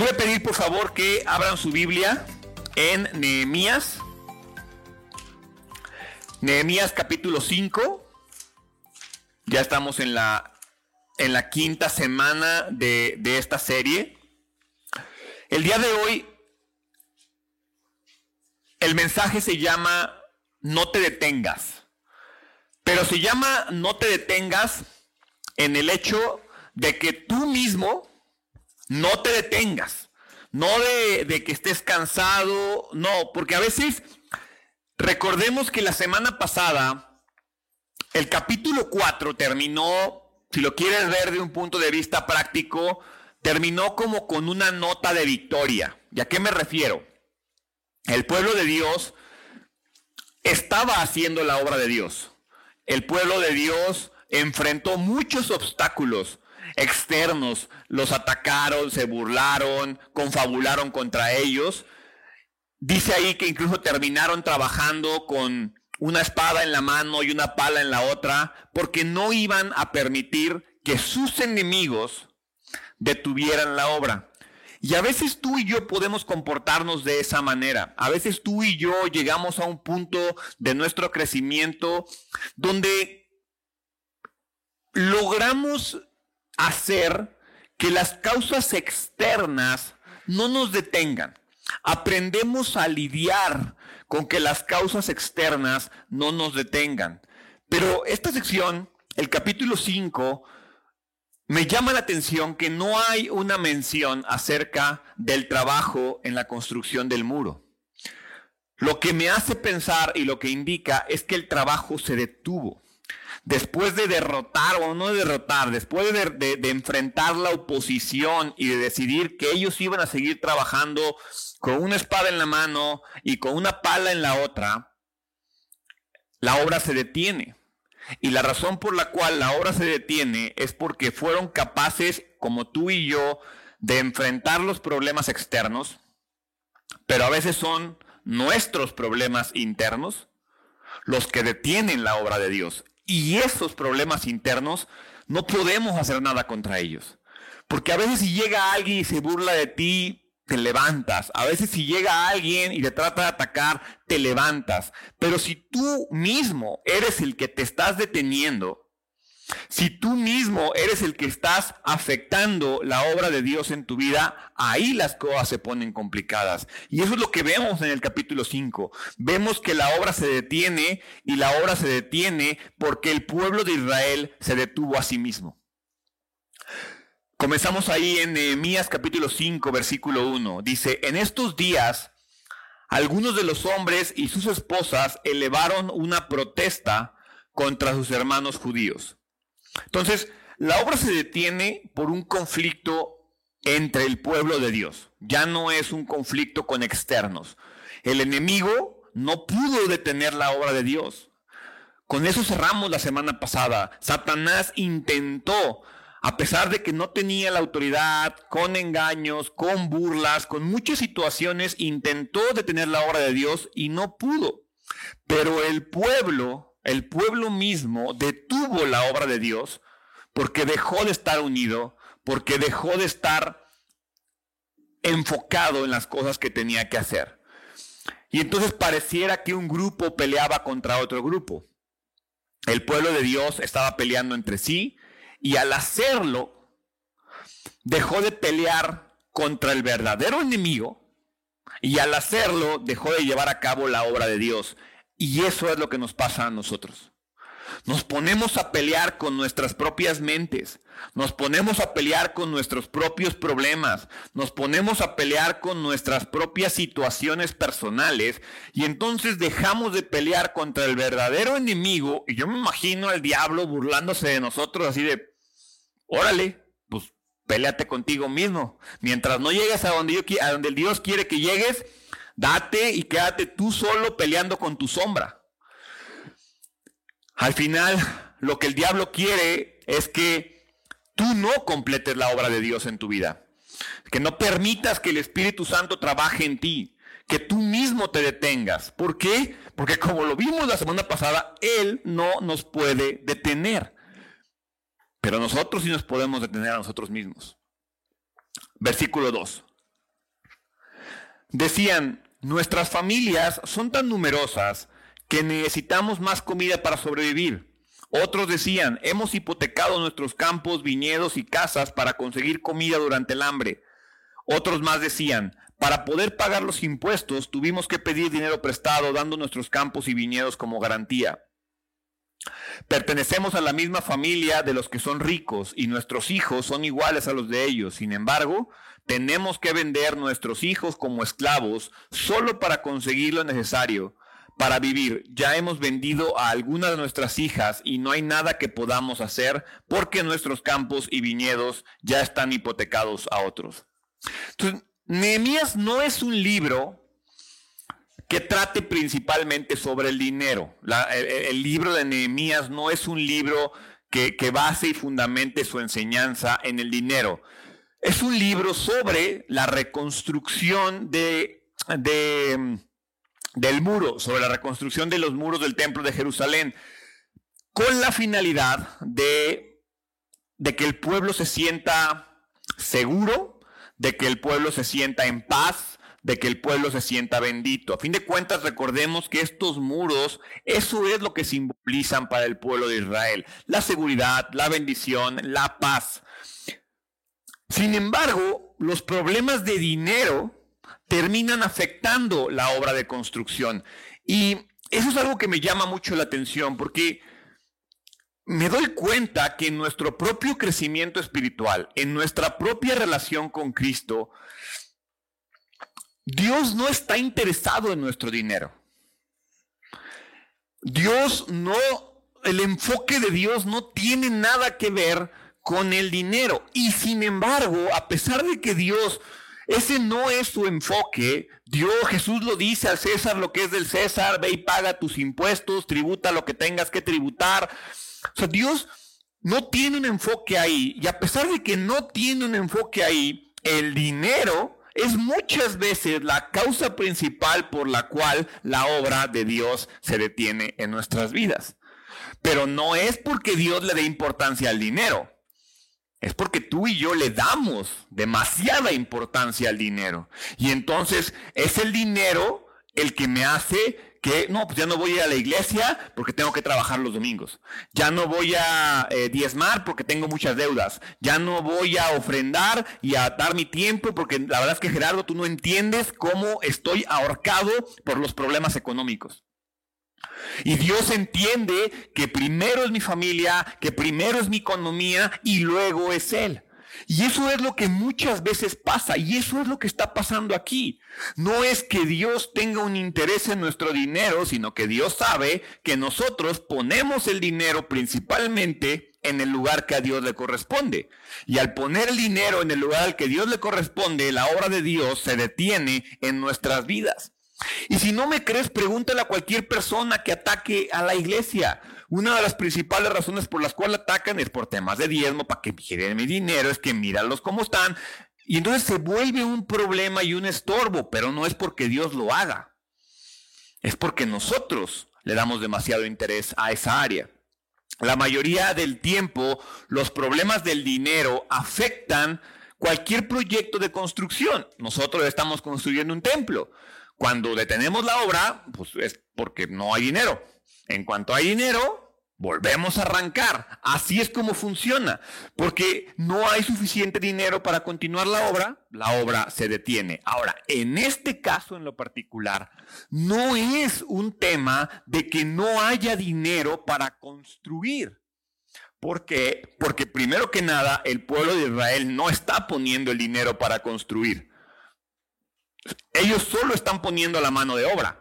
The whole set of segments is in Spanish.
voy a pedir por favor que abran su Biblia en Nehemías. Nehemías capítulo 5. Ya estamos en la, en la quinta semana de, de esta serie. El día de hoy, el mensaje se llama No te detengas. Pero se llama No te detengas en el hecho de que tú mismo no te detengas. No de, que estés cansado, no, porque a veces recordemos que la semana pasada el capítulo 4 terminó, si lo quieres ver de un punto de vista práctico, terminó como con una nota de victoria. ¿Y a qué me refiero? El pueblo de Dios estaba haciendo la obra de Dios. El pueblo de Dios enfrentó muchos obstáculos, externos, los atacaron, se burlaron, confabularon contra ellos. Dice ahí que incluso terminaron trabajando con una espada en la mano y una pala en la otra, porque no iban a permitir que sus enemigos detuvieran la obra. Y a veces tú y yo podemos comportarnos de esa manera. A veces tú y yo llegamos a un punto de nuestro crecimiento donde logramos hacer que las causas externas no nos detengan. Aprendemos a lidiar con que las causas externas no nos detengan. Pero esta sección, el capítulo 5, me llama la atención que no hay una mención acerca del trabajo en la construcción del muro. Lo que me hace pensar y lo que indica es que el trabajo se detuvo después de derrotar o no derrotar, después de, enfrentar la oposición y de decidir que ellos iban a seguir trabajando con una espada en la mano y con una pala en la otra, la obra se detiene. Y la razón por la cual la obra se detiene es porque fueron capaces, como tú y yo, de enfrentar los problemas externos, pero a veces son nuestros problemas internos los que detienen la obra de Dios. Y esos problemas internos no podemos hacer nada contra ellos. Porque a veces si llega alguien y se burla de ti, te levantas. A veces si llega alguien y te trata de atacar, te levantas. Pero si tú mismo eres el que te estás deteniendo, si tú mismo eres el que estás afectando la obra de Dios en tu vida, ahí las cosas se ponen complicadas. Y eso es lo que vemos en el capítulo 5. Vemos que la obra se detiene y la obra se detiene porque el pueblo de Israel se detuvo a sí mismo. Comenzamos ahí en Nehemías capítulo 5, versículo 1. Dice, en estos días algunos de los hombres y sus esposas elevaron una protesta contra sus hermanos judíos entonces, la obra se detiene por un conflicto entre el pueblo de Dios. Ya no es un conflicto con externos. El enemigo no pudo detener la obra de Dios. Con eso cerramos la semana pasada. Satanás intentó, a pesar de que no tenía la autoridad, con engaños, con burlas, con muchas situaciones, intentó detener la obra de Dios y no pudo. Pero el pueblo el pueblo mismo detuvo la obra de Dios porque dejó de estar unido, porque dejó de estar enfocado en las cosas que tenía que hacer. Y entonces pareciera que un grupo peleaba contra otro grupo. El pueblo de Dios estaba peleando entre sí y al hacerlo dejó de pelear contra el verdadero enemigo y al hacerlo dejó de llevar a cabo la obra de Dios. Y eso es lo que nos pasa a nosotros. Nos ponemos a pelear con nuestras propias mentes, nos ponemos a pelear con nuestros propios problemas, nos ponemos a pelear con nuestras propias situaciones personales y entonces dejamos de pelear contra el verdadero enemigo y yo me imagino al diablo burlándose de nosotros así de, órale, pues peleate contigo mismo. Mientras no llegues a donde, yo, a donde Dios quiere que llegues, Date y quédate tú solo peleando con tu sombra. Al final, lo que el diablo quiere es que tú no completes la obra de Dios en tu vida. Que no permitas que el Espíritu Santo trabaje en ti. Que tú mismo te detengas. ¿Por qué? Porque como lo vimos la semana pasada, Él no nos puede detener. Pero nosotros sí nos podemos detener a nosotros mismos. Versículo 2. decían, nuestras familias son tan numerosas que necesitamos más comida para sobrevivir. Otros decían, hemos hipotecado nuestros campos, viñedos y casas para conseguir comida durante el hambre. Otros más decían, para poder pagar los impuestos tuvimos que pedir dinero prestado dando nuestros campos y viñedos como garantía. Pertenecemos a la misma familia de los que son ricos y nuestros hijos son iguales a los de ellos. Sin embargo, tenemos que vender nuestros hijos como esclavos solo para conseguir lo necesario para vivir. Ya hemos vendido a algunas de nuestras hijas y no hay nada que podamos hacer porque nuestros campos y viñedos ya están hipotecados a otros. Entonces, Nehemías no es un libro que trate principalmente sobre el dinero. el, libro de Nehemías no es un libro que, base y fundamente su enseñanza en el dinero. Es un libro sobre la reconstrucción de, del muro, sobre la reconstrucción de los muros del templo de Jerusalén, con la finalidad de, de que el pueblo se sienta seguro, de que el pueblo se sienta en paz, de que el pueblo se sienta bendito. A fin de cuentas, recordemos que estos muros, eso es lo que simbolizan para el pueblo de Israel. La seguridad, la bendición, la paz. Sin embargo, los problemas de dinero terminan afectando la obra de construcción. Y eso es algo que me llama mucho la atención porque me doy cuenta que en nuestro propio crecimiento espiritual, en nuestra propia relación con Cristo, Dios no está interesado en nuestro dinero. Dios no, el enfoque de Dios no tiene nada que ver con el dinero. Y sin embargo, a pesar de que Dios, ese no es su enfoque, Dios, Jesús lo dice al César lo que es del César, ve y paga tus impuestos, tributa lo que tengas que tributar. O sea, Dios no tiene un enfoque ahí. Y a pesar de que no tiene un enfoque ahí, el dinero es muchas veces la causa principal por la cual la obra de Dios se detiene en nuestras vidas. Pero no es porque Dios le dé importancia al dinero. Es porque tú y yo le damos demasiada importancia al dinero. Y entonces es el dinero el que me hace que no, pues ya no voy a, la iglesia porque tengo que trabajar los domingos. Ya no voy a eh, diezmar porque tengo muchas deudas. Ya no voy a ofrendar y a dar mi tiempo porque la verdad es que Gerardo, tú no entiendes cómo estoy ahorcado por los problemas económicos. Y Dios entiende que primero es mi familia, que primero es mi economía y luego es Él. Y eso es lo que muchas veces pasa y eso es lo que está pasando aquí. No es que Dios tenga un interés en nuestro dinero, sino que Dios sabe que nosotros ponemos el dinero principalmente en el lugar que a Dios le corresponde. Y al poner el dinero en el lugar al que Dios le corresponde, la obra de Dios se detiene en nuestras vidas. Y si no me crees, pregúntale a cualquier persona que ataque a la iglesia. Una de las principales razones por las cuales atacan es por temas de diezmo, para que vigilen mi dinero, es que míralos cómo están. Y entonces se vuelve un problema y un estorbo, pero no es porque Dios lo haga. Es porque nosotros le damos demasiado interés a esa área. La mayoría del tiempo los problemas del dinero afectan cualquier proyecto de construcción. Nosotros estamos construyendo un templo. Cuando detenemos la obra, pues es porque no hay dinero. En cuanto hay dinero, volvemos a arrancar. Así es como funciona. Porque no hay suficiente dinero para continuar la obra, la obra se detiene. Ahora, en este caso en lo particular, no es un tema de que no haya dinero para construir. ¿Por qué? Porque primero que nada, el pueblo de Israel no está poniendo el dinero para construir. Ellos solo están poniendo la mano de obra.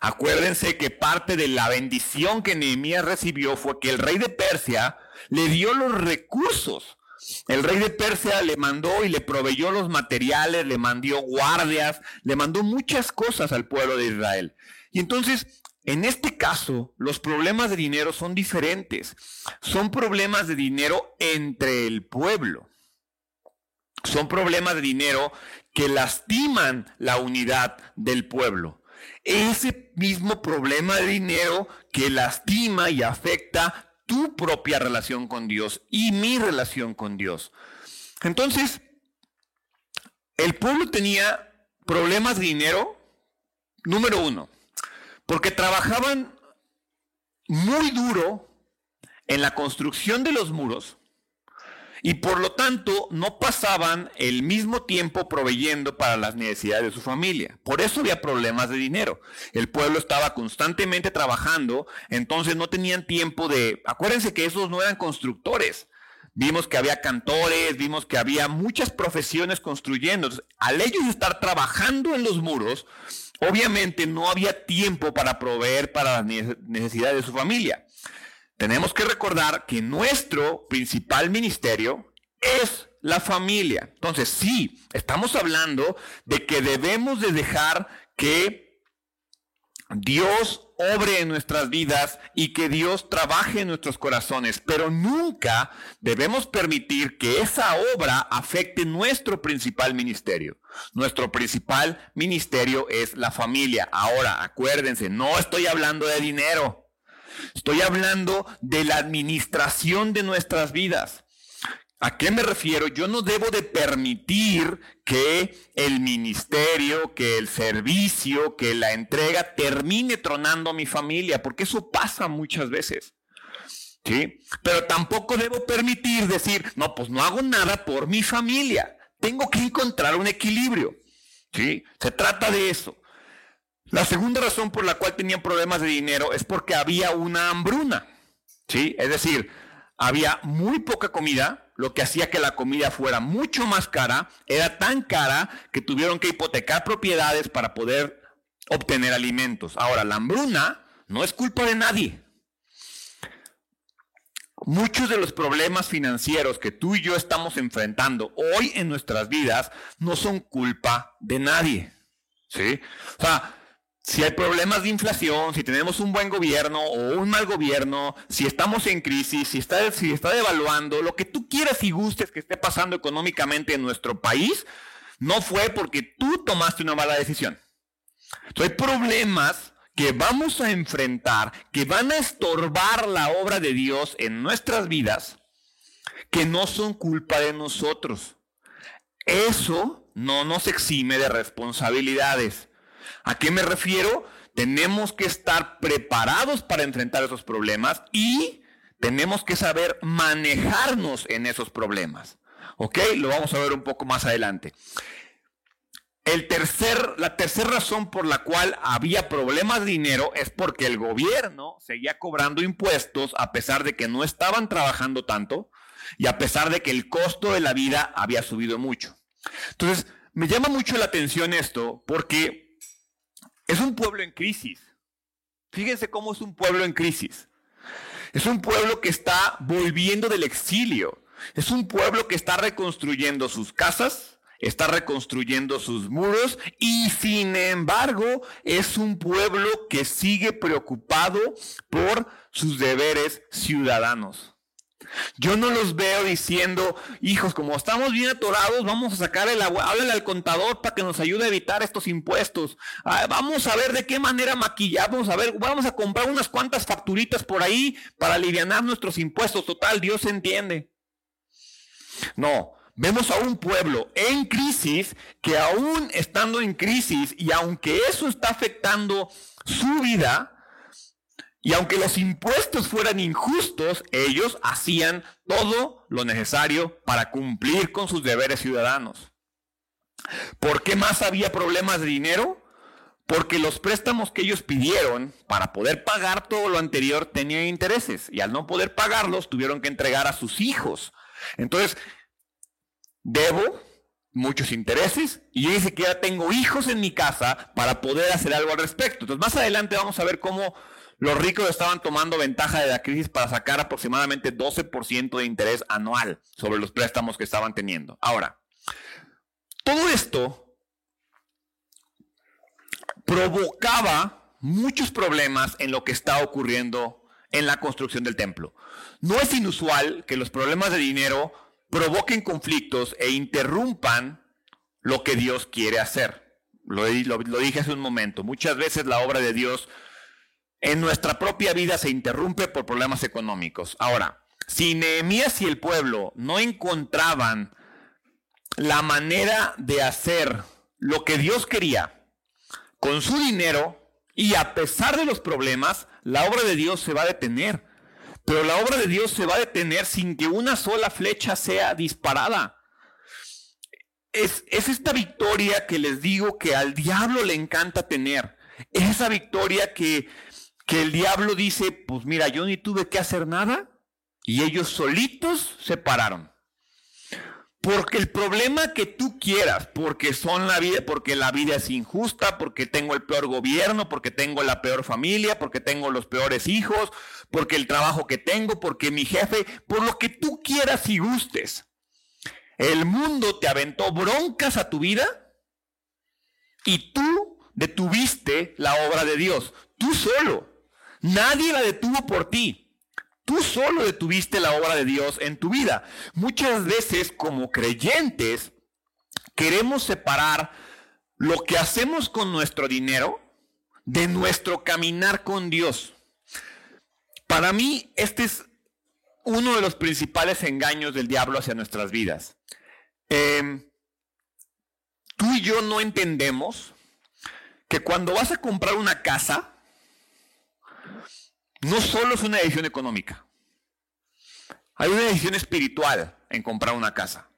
Acuérdense que parte de la bendición que Nehemías recibió fue que el rey de Persia le dio los recursos. El rey de Persia le mandó y le proveyó los materiales, le mandó guardias, le mandó muchas cosas al pueblo de Israel. Y entonces, en este caso, los problemas de dinero son diferentes. Son problemas de dinero entre el pueblo. Son problemas de dinero que lastiman la unidad del pueblo ese mismo problema de dinero que lastima y afecta tu propia relación con Dios y mi relación con Dios. Entonces, el pueblo tenía problemas de dinero? Número uno, porque trabajaban muy duro en la construcción de los muros y por lo tanto no pasaban el mismo tiempo proveyendo para las necesidades de su familia. Por eso había problemas de dinero. El pueblo estaba constantemente trabajando, entonces no tenían tiempo de... Acuérdense que esos no eran constructores. Vimos que había cantores, vimos que había muchas profesiones construyendo. al ellos estar trabajando en los muros, obviamente no había tiempo para proveer para las necesidades de su familia tenemos que recordar que nuestro principal ministerio es la familia. Entonces, sí, estamos hablando de que debemos de dejar que Dios obre en nuestras vidas y que Dios trabaje en nuestros corazones, pero nunca debemos permitir que esa obra afecte nuestro principal ministerio. Nuestro principal ministerio es la familia. Ahora, acuérdense, no estoy hablando de dinero. Estoy hablando de la administración de nuestras vidas. ¿A qué me refiero? Yo no debo de permitir que el ministerio, que el servicio, que la entrega termine tronando a mi familia, porque eso pasa muchas veces. ¿Sí? Pero tampoco debo permitir decir, no, pues no hago nada por mi familia. Tengo que encontrar un equilibrio. ¿Sí? Se trata de eso. La segunda razón por la cual tenían problemas de dinero es porque había una hambruna. ¿sí? Es decir, había muy poca comida, lo que hacía que la comida fuera mucho más cara. Era tan cara que tuvieron que hipotecar propiedades para poder obtener alimentos. Ahora, la hambruna no es culpa de nadie. Muchos de los problemas financieros que tú y yo estamos enfrentando hoy en nuestras vidas no son culpa de nadie. ¿Sí? O sea, si hay problemas de inflación, si tenemos un buen gobierno o un mal gobierno, si estamos en crisis, si está, si está devaluando, lo que tú quieras y gustes que esté pasando económicamente en nuestro país, no fue porque tú tomaste una mala decisión. Hay problemas que vamos a enfrentar, que van a estorbar la obra de Dios en nuestras vidas, que no son culpa de nosotros. Eso no nos exime de responsabilidades. ¿A qué me refiero? Tenemos que estar preparados para enfrentar esos problemas y tenemos que saber manejarnos en esos problemas. ¿Ok? Lo vamos a ver un poco más adelante. El tercer, la tercera razón por la cual había problemas de dinero es porque el gobierno seguía cobrando impuestos a pesar de que no estaban trabajando tanto y a pesar de que el costo de la vida había subido mucho. Entonces, me llama mucho la atención esto porque es un pueblo en crisis. Fíjense cómo es un pueblo en crisis. Es un pueblo que está volviendo del exilio. Es un pueblo que está reconstruyendo sus casas, está reconstruyendo sus muros y sin embargo es un pueblo que sigue preocupado por sus deberes ciudadanos. Yo no los veo diciendo, hijos, como estamos bien atorados, vamos a sacar el agua, háblale al contador para que nos ayude a evitar estos impuestos. Ah, vamos a ver de qué manera maquillamos, a ver, vamos a comprar unas cuantas facturitas por ahí para aliviar nuestros impuestos. Total, Dios entiende. No, vemos a un pueblo en crisis que aún estando en crisis y aunque eso está afectando su vida, y aunque los impuestos fueran injustos, ellos hacían todo lo necesario para cumplir con sus deberes ciudadanos. ¿Por qué más había problemas de dinero? Porque los préstamos que ellos pidieron para poder pagar todo lo anterior tenían intereses y al no poder pagarlos tuvieron que entregar a sus hijos. Entonces, debo muchos intereses y yo ni siquiera tengo hijos en mi casa para poder hacer algo al respecto. Entonces, más adelante vamos a ver cómo los ricos estaban tomando ventaja de la crisis para sacar aproximadamente 12% de interés anual sobre los préstamos que estaban teniendo. Ahora, todo esto provocaba muchos problemas en lo que está ocurriendo en la construcción del templo. No es inusual que los problemas de dinero provoquen conflictos e interrumpan lo que Dios quiere hacer. Lo, dije hace un momento. Muchas veces la obra de Dios en nuestra propia vida se interrumpe por problemas económicos. Ahora, si Nehemías y el pueblo no encontraban la manera de hacer lo que Dios quería con su dinero y a pesar de los problemas, la obra de Dios se va a detener. Pero la obra de Dios se va a detener sin que una sola flecha sea disparada. Es, es, esta victoria que les digo que al diablo le encanta tener. Es esa victoria que, que el diablo dice, pues mira, yo ni tuve que hacer nada y ellos solitos se pararon. Porque el problema que tú quieras, porque son la vida, porque la vida es injusta, porque tengo el peor gobierno, porque tengo la peor familia, porque tengo los peores hijos, porque el trabajo que tengo, porque mi jefe, por lo que tú quieras y gustes. El mundo te aventó broncas a tu vida y tú detuviste la obra de Dios. Tú solo. Nadie la detuvo por ti. Tú solo detuviste la obra de Dios en tu vida. Muchas veces como creyentes queremos separar lo que hacemos con nuestro dinero de nuestro caminar con Dios. Para mí, este es uno de los principales engaños del diablo hacia nuestras vidas. Em, tú y yo no entendemos que cuando vas a comprar una casa, no solo es una decisión económica. Hay una decisión espiritual en comprar una casa.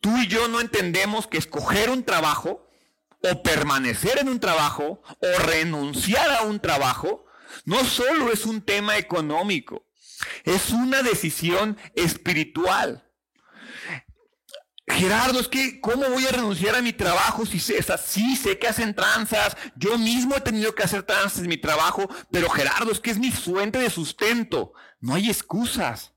Tú y yo no entendemos que escoger un trabajo o permanecer en un trabajo o renunciar a un trabajo no solo es un tema económico, es una decisión espiritual. Gerardo, es que, ¿cómo voy a renunciar a mi trabajo si sé, sí sé que hacen tranzas? Yo mismo he tenido que hacer tranzas en mi trabajo, pero Gerardo, es que es mi fuente de sustento. No hay excusas.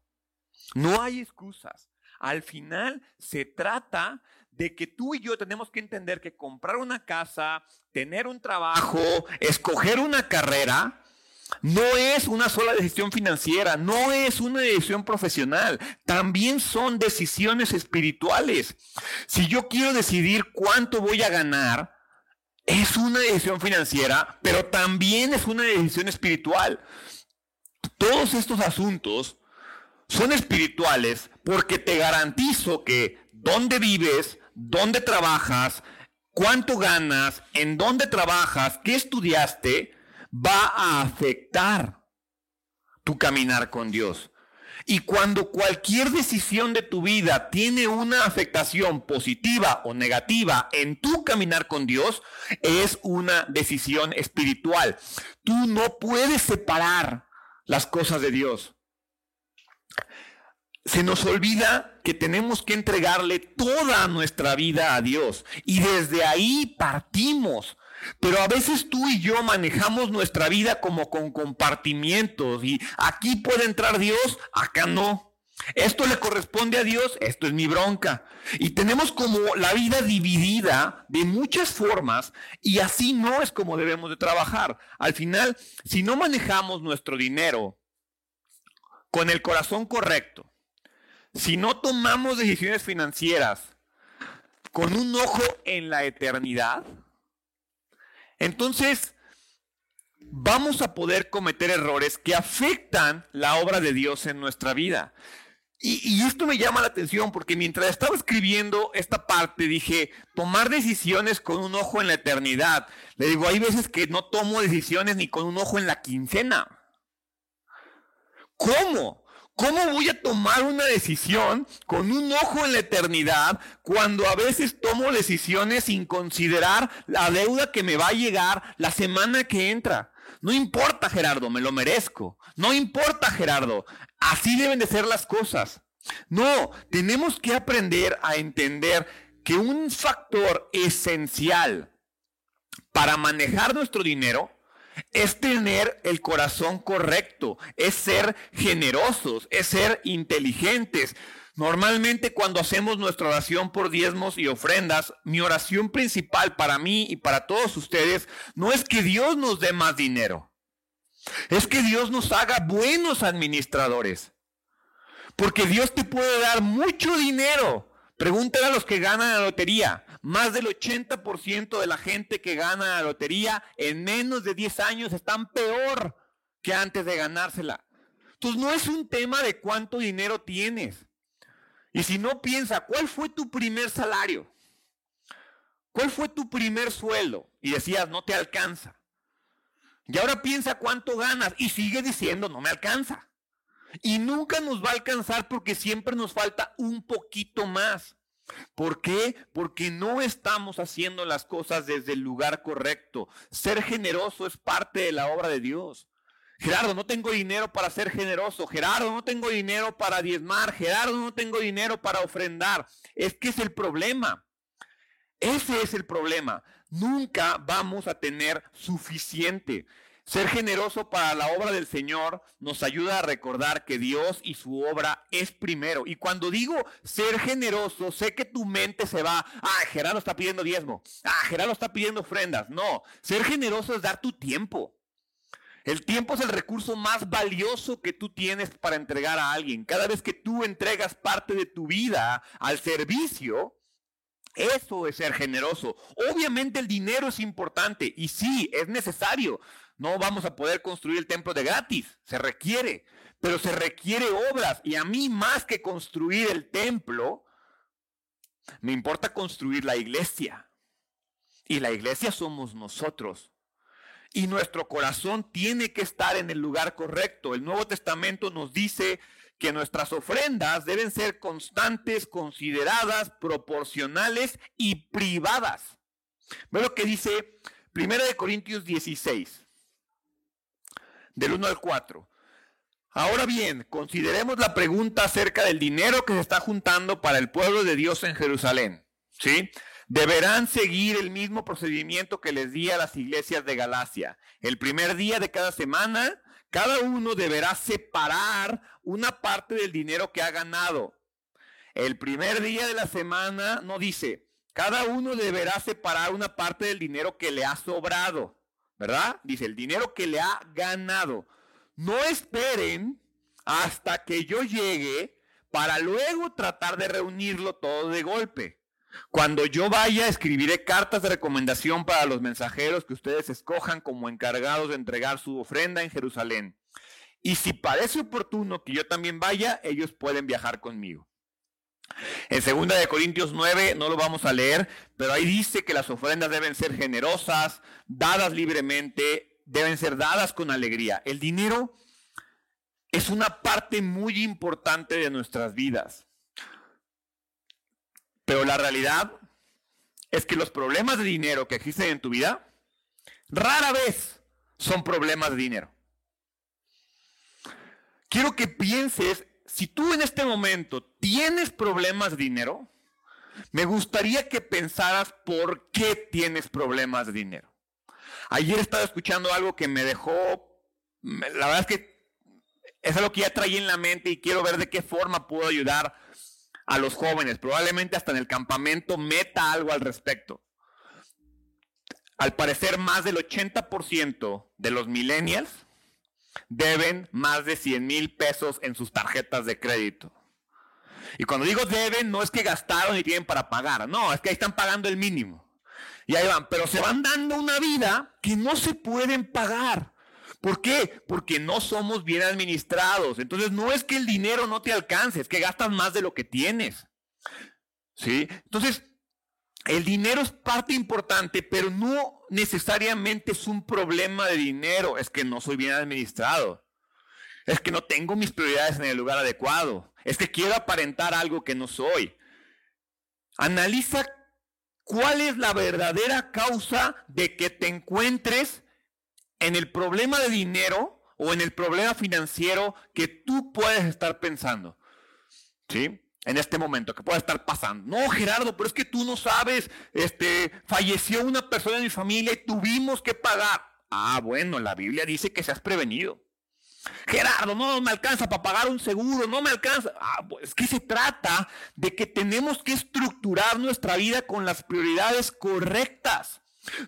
No hay excusas. Al final se trata de que tú y yo tenemos que entender que comprar una casa, tener un trabajo, escoger una carrera, no es una sola decisión financiera, no es una decisión profesional, también son decisiones espirituales. Si yo quiero decidir cuánto voy a ganar, es una decisión financiera, pero también es una decisión espiritual. Todos estos asuntos son espirituales porque te garantizo que dónde vives, dónde trabajas, cuánto ganas, en dónde trabajas, qué estudiaste, va a afectar tu caminar con Dios. Y cuando cualquier decisión de tu vida tiene una afectación positiva o negativa en tu caminar con Dios, es una decisión espiritual. Tú no puedes separar las cosas de Dios. Se nos olvida que tenemos que entregarle toda nuestra vida a Dios y desde ahí partimos pero a veces tú y yo manejamos nuestra vida como con compartimientos y aquí puede entrar Dios, acá no. Esto le corresponde a Dios, esto es mi bronca. Y tenemos como la vida dividida de muchas formas y así no es como debemos de trabajar. Al final, si no manejamos nuestro dinero con el corazón correcto, si no tomamos decisiones financieras con un ojo en la eternidad, entonces, vamos a poder cometer errores que afectan la obra de Dios en nuestra vida. Y, esto me llama la atención porque mientras estaba escribiendo esta parte dije, tomar decisiones con un ojo en la eternidad. Le digo, hay veces que no tomo decisiones ni con un ojo en la quincena. ¿Cómo? ¿Cómo voy a tomar una decisión con un ojo en la eternidad cuando a veces tomo decisiones sin considerar la deuda que me va a llegar la semana que entra? No importa, Gerardo, me lo merezco. No importa, Gerardo. Así deben de ser las cosas. No, tenemos que aprender a entender que un factor esencial para manejar nuestro dinero es tener el corazón correcto, es ser generosos, es ser inteligentes. Normalmente cuando hacemos nuestra oración por diezmos y ofrendas, mi oración principal para mí y para todos ustedes no es que Dios nos dé más dinero, es que Dios nos haga buenos administradores. Porque Dios te puede dar mucho dinero. Pregúntale a los que ganan la lotería. Más del 80% de la gente que gana la lotería en menos de 10 años están peor que antes de ganársela. Entonces no es un tema de cuánto dinero tienes. Y si no piensa, ¿cuál fue tu primer salario? ¿Cuál fue tu primer sueldo? Y decías, no te alcanza. Y ahora piensa cuánto ganas y sigue diciendo, no me alcanza. Y nunca nos va a alcanzar porque siempre nos falta un poquito más. ¿Por qué? Porque no estamos haciendo las cosas desde el lugar correcto. Ser generoso es parte de la obra de Dios. Gerardo, no tengo dinero para ser generoso. Gerardo, no tengo dinero para diezmar. Gerardo, no tengo dinero para ofrendar. Es que es el problema. Ese es el problema. Nunca vamos a tener suficiente. Ser generoso para la obra del Señor nos ayuda a recordar que Dios y su obra es primero. Y cuando digo ser generoso, sé que tu mente se va, ah, Gerardo está pidiendo diezmo, ah, Gerardo está pidiendo ofrendas. No, ser generoso es dar tu tiempo. El tiempo es el recurso más valioso que tú tienes para entregar a alguien. Cada vez que tú entregas parte de tu vida al servicio, eso es ser generoso. Obviamente el dinero es importante y sí, es necesario. No vamos a poder construir el templo de gratis, se requiere, pero se requiere obras. Y a mí más que construir el templo, me importa construir la iglesia. Y la iglesia somos nosotros. Y nuestro corazón tiene que estar en el lugar correcto. El Nuevo Testamento nos dice que nuestras ofrendas deben ser constantes, consideradas, proporcionales y privadas. Ve lo que dice 1 Corintios 16 del 1 al 4. Ahora bien, consideremos la pregunta acerca del dinero que se está juntando para el pueblo de Dios en Jerusalén. ¿Sí? Deberán seguir el mismo procedimiento que les di a las iglesias de Galacia. El primer día de cada semana, cada uno deberá separar una parte del dinero que ha ganado. El primer día de la semana no dice, cada uno deberá separar una parte del dinero que le ha sobrado. ¿Verdad? Dice, el dinero que le ha ganado. No esperen hasta que yo llegue para luego tratar de reunirlo todo de golpe. Cuando yo vaya, escribiré cartas de recomendación para los mensajeros que ustedes escojan como encargados de entregar su ofrenda en Jerusalén. Y si parece oportuno que yo también vaya, ellos pueden viajar conmigo. En segunda de Corintios 9 no lo vamos a leer, pero ahí dice que las ofrendas deben ser generosas, dadas libremente, deben ser dadas con alegría. El dinero es una parte muy importante de nuestras vidas. Pero la realidad es que los problemas de dinero que existen en tu vida rara vez son problemas de dinero. Quiero que pienses si tú en este momento tienes problemas de dinero, me gustaría que pensaras por qué tienes problemas de dinero. Ayer estaba escuchando algo que me dejó, la verdad es que es algo que ya traí en la mente y quiero ver de qué forma puedo ayudar a los jóvenes. Probablemente hasta en el campamento meta algo al respecto. Al parecer más del 80% de los millennials deben más de 100 mil pesos en sus tarjetas de crédito. Y cuando digo deben, no es que gastaron y tienen para pagar, no, es que ahí están pagando el mínimo. Y ahí van, pero se van dando una vida que no se pueden pagar. ¿Por qué? Porque no somos bien administrados. Entonces no es que el dinero no te alcance, es que gastas más de lo que tienes. ¿Sí? Entonces, el dinero es parte importante, pero no necesariamente es un problema de dinero. Es que no soy bien administrado. Es que no tengo mis prioridades en el lugar adecuado. Es que quiero aparentar algo que no soy. Analiza cuál es la verdadera causa de que te encuentres en el problema de dinero o en el problema financiero que tú puedes estar pensando. ¿Sí? En este momento que pueda estar pasando. No, Gerardo, pero es que tú no sabes, este, falleció una persona de mi familia y tuvimos que pagar. Ah, bueno, la Biblia dice que seas prevenido. Gerardo, no me alcanza para pagar un seguro, no me alcanza. Ah, pues es que se trata de que tenemos que estructurar nuestra vida con las prioridades correctas,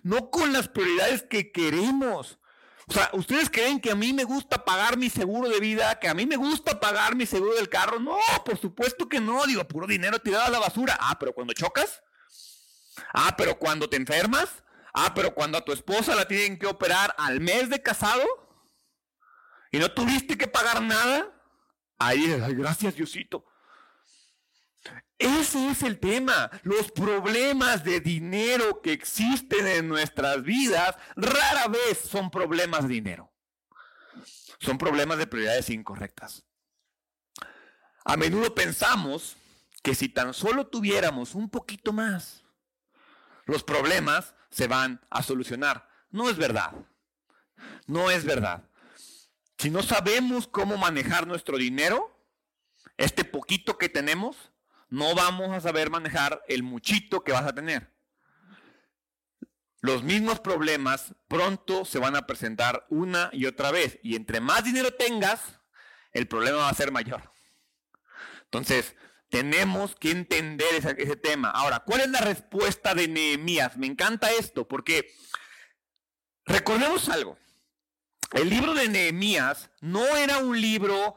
no con las prioridades que queremos. O sea, ¿ustedes creen que a mí me gusta pagar mi seguro de vida? ¿Que a mí me gusta pagar mi seguro del carro? No, por supuesto que no. Digo, puro dinero tirado a la basura. Ah, pero cuando chocas. Ah, pero cuando te enfermas. Ah, pero cuando a tu esposa la tienen que operar al mes de casado. Y no tuviste que pagar nada. Ahí, ay, gracias Diosito. Ese es el tema. Los problemas de dinero que existen en nuestras vidas rara vez son problemas de dinero. Son problemas de prioridades incorrectas. A menudo pensamos que si tan solo tuviéramos un poquito más, los problemas se van a solucionar. No es verdad. No es verdad. Si no sabemos cómo manejar nuestro dinero, este poquito que tenemos, no vamos a saber manejar el muchito que vas a tener. Los mismos problemas pronto se van a presentar una y otra vez. Y entre más dinero tengas, el problema va a ser mayor. Entonces, tenemos que entender ese, tema. Ahora, ¿cuál es la respuesta de Nehemías? Me encanta esto, porque recordemos algo. El libro de Nehemías no era un libro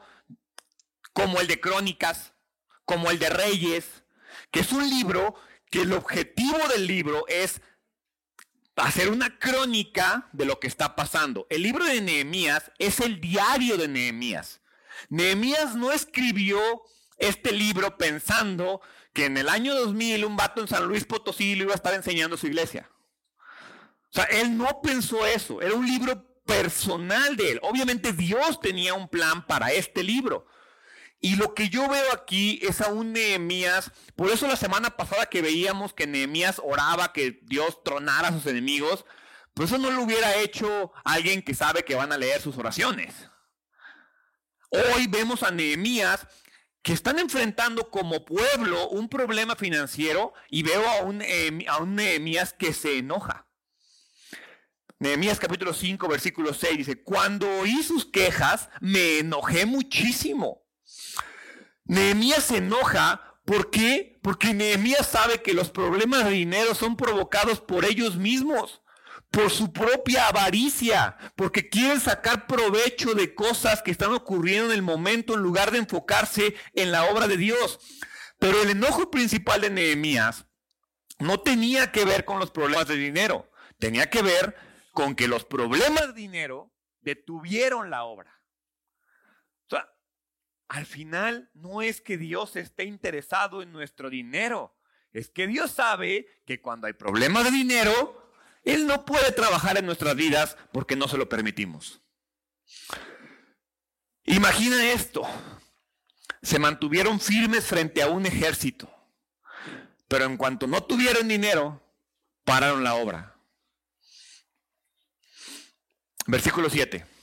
como el de Crónicas, como el de Reyes, que es un libro que el objetivo del libro es hacer una crónica de lo que está pasando. El libro de Nehemías es el diario de Nehemías. Nehemías no escribió este libro pensando que en el año 2000 un vato en San Luis Potosí lo iba a estar enseñando a su iglesia. O sea, él no pensó eso, era un libro personal de él. Obviamente Dios tenía un plan para este libro. Y lo que yo veo aquí es a un Nehemías, por eso la semana pasada que veíamos que Nehemías oraba que Dios tronara a sus enemigos, pues eso no lo hubiera hecho alguien que sabe que van a leer sus oraciones. Hoy vemos a Nehemías que están enfrentando como pueblo un problema financiero y veo a un, a un Nehemías que se enoja. Nehemías capítulo 5, versículo 6 dice, cuando oí sus quejas, me enojé muchísimo. Nehemías se enoja, ¿por qué? Porque Nehemías sabe que los problemas de dinero son provocados por ellos mismos por su propia avaricia, porque quieren sacar provecho de cosas que están ocurriendo en el momento en lugar de enfocarse en la obra de Dios. Pero el enojo principal de Nehemías no tenía que ver con los problemas de dinero, tenía que ver con que los problemas de dinero detuvieron la obra. Al final no es que Dios esté interesado en nuestro dinero, es que Dios sabe que cuando hay problemas de dinero, él no puede trabajar en nuestras vidas porque no se lo permitimos. Imagina esto. Se mantuvieron firmes frente a un ejército, pero en cuanto no tuvieron dinero, pararon la obra. Versículo 7.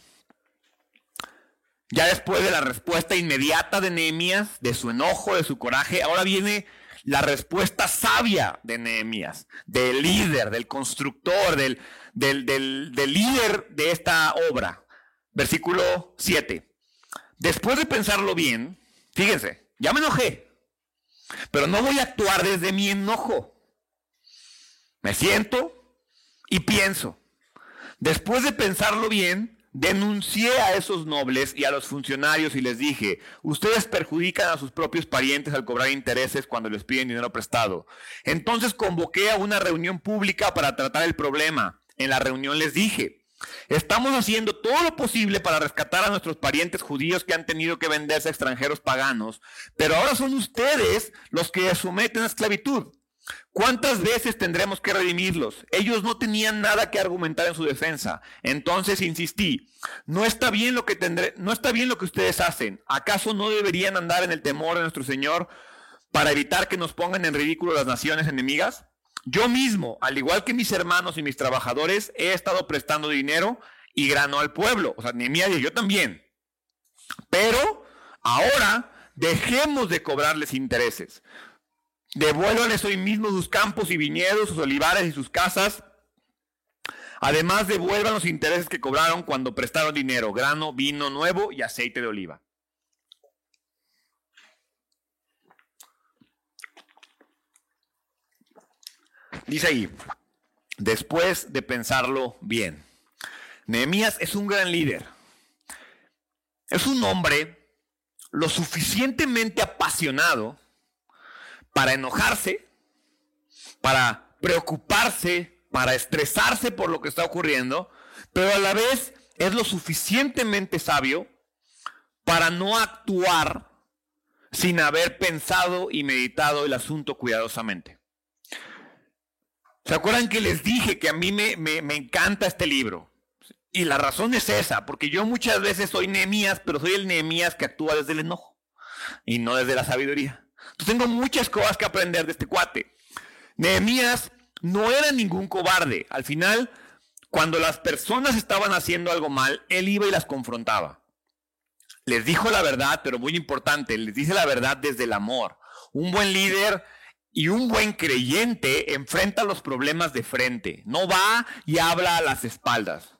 Ya después de la respuesta inmediata de Nehemías, de su enojo, de su coraje, ahora viene la respuesta sabia de Nehemías, del líder, del constructor, del, del, líder de esta obra. Versículo 7. Después de pensarlo bien, fíjense, ya me enojé, pero no voy a actuar desde mi enojo. Me siento y pienso. Después de pensarlo bien, Denuncié a esos nobles y a los funcionarios y les dije, ustedes perjudican a sus propios parientes al cobrar intereses cuando les piden dinero prestado. Entonces convoqué a una reunión pública para tratar el problema. En la reunión les dije, estamos haciendo todo lo posible para rescatar a nuestros parientes judíos que han tenido que venderse a extranjeros paganos, pero ahora son ustedes los que someten a esclavitud. ¿Cuántas veces tendremos que redimirlos? Ellos no tenían nada que argumentar en su defensa. Entonces insistí, no está bien lo que tendré, no está bien lo que ustedes hacen. ¿Acaso no deberían andar en el temor de nuestro Señor para evitar que nos pongan en ridículo las naciones enemigas? Yo mismo, al igual que mis hermanos y mis trabajadores, he estado prestando dinero y grano al pueblo. O sea, ni mía, yo también. Pero ahora dejemos de cobrarles intereses. Devuélvanles hoy mismo sus campos y viñedos, sus olivares y sus casas. Además, devuelvan los intereses que cobraron cuando prestaron dinero, grano, vino nuevo y aceite de oliva. Dice ahí, después de pensarlo bien, Nehemías es un gran líder. Es un hombre lo suficientemente apasionado para enojarse, para preocuparse, para estresarse por lo que está ocurriendo, pero a la vez es lo suficientemente sabio para no actuar sin haber pensado y meditado el asunto cuidadosamente. ¿Se acuerdan que les dije que a mí me, me, encanta este libro? Y la razón es esa, porque yo muchas veces soy Nehemías, pero soy el Nehemías que actúa desde el enojo y no desde la sabiduría. Entonces tengo muchas cosas que aprender de este cuate. Nehemías no era ningún cobarde. Al final, cuando las personas estaban haciendo algo mal, él iba y las confrontaba. Les dijo la verdad, pero muy importante, les dice la verdad desde el amor. Un buen líder y un buen creyente enfrenta los problemas de frente. No va y habla a las espaldas.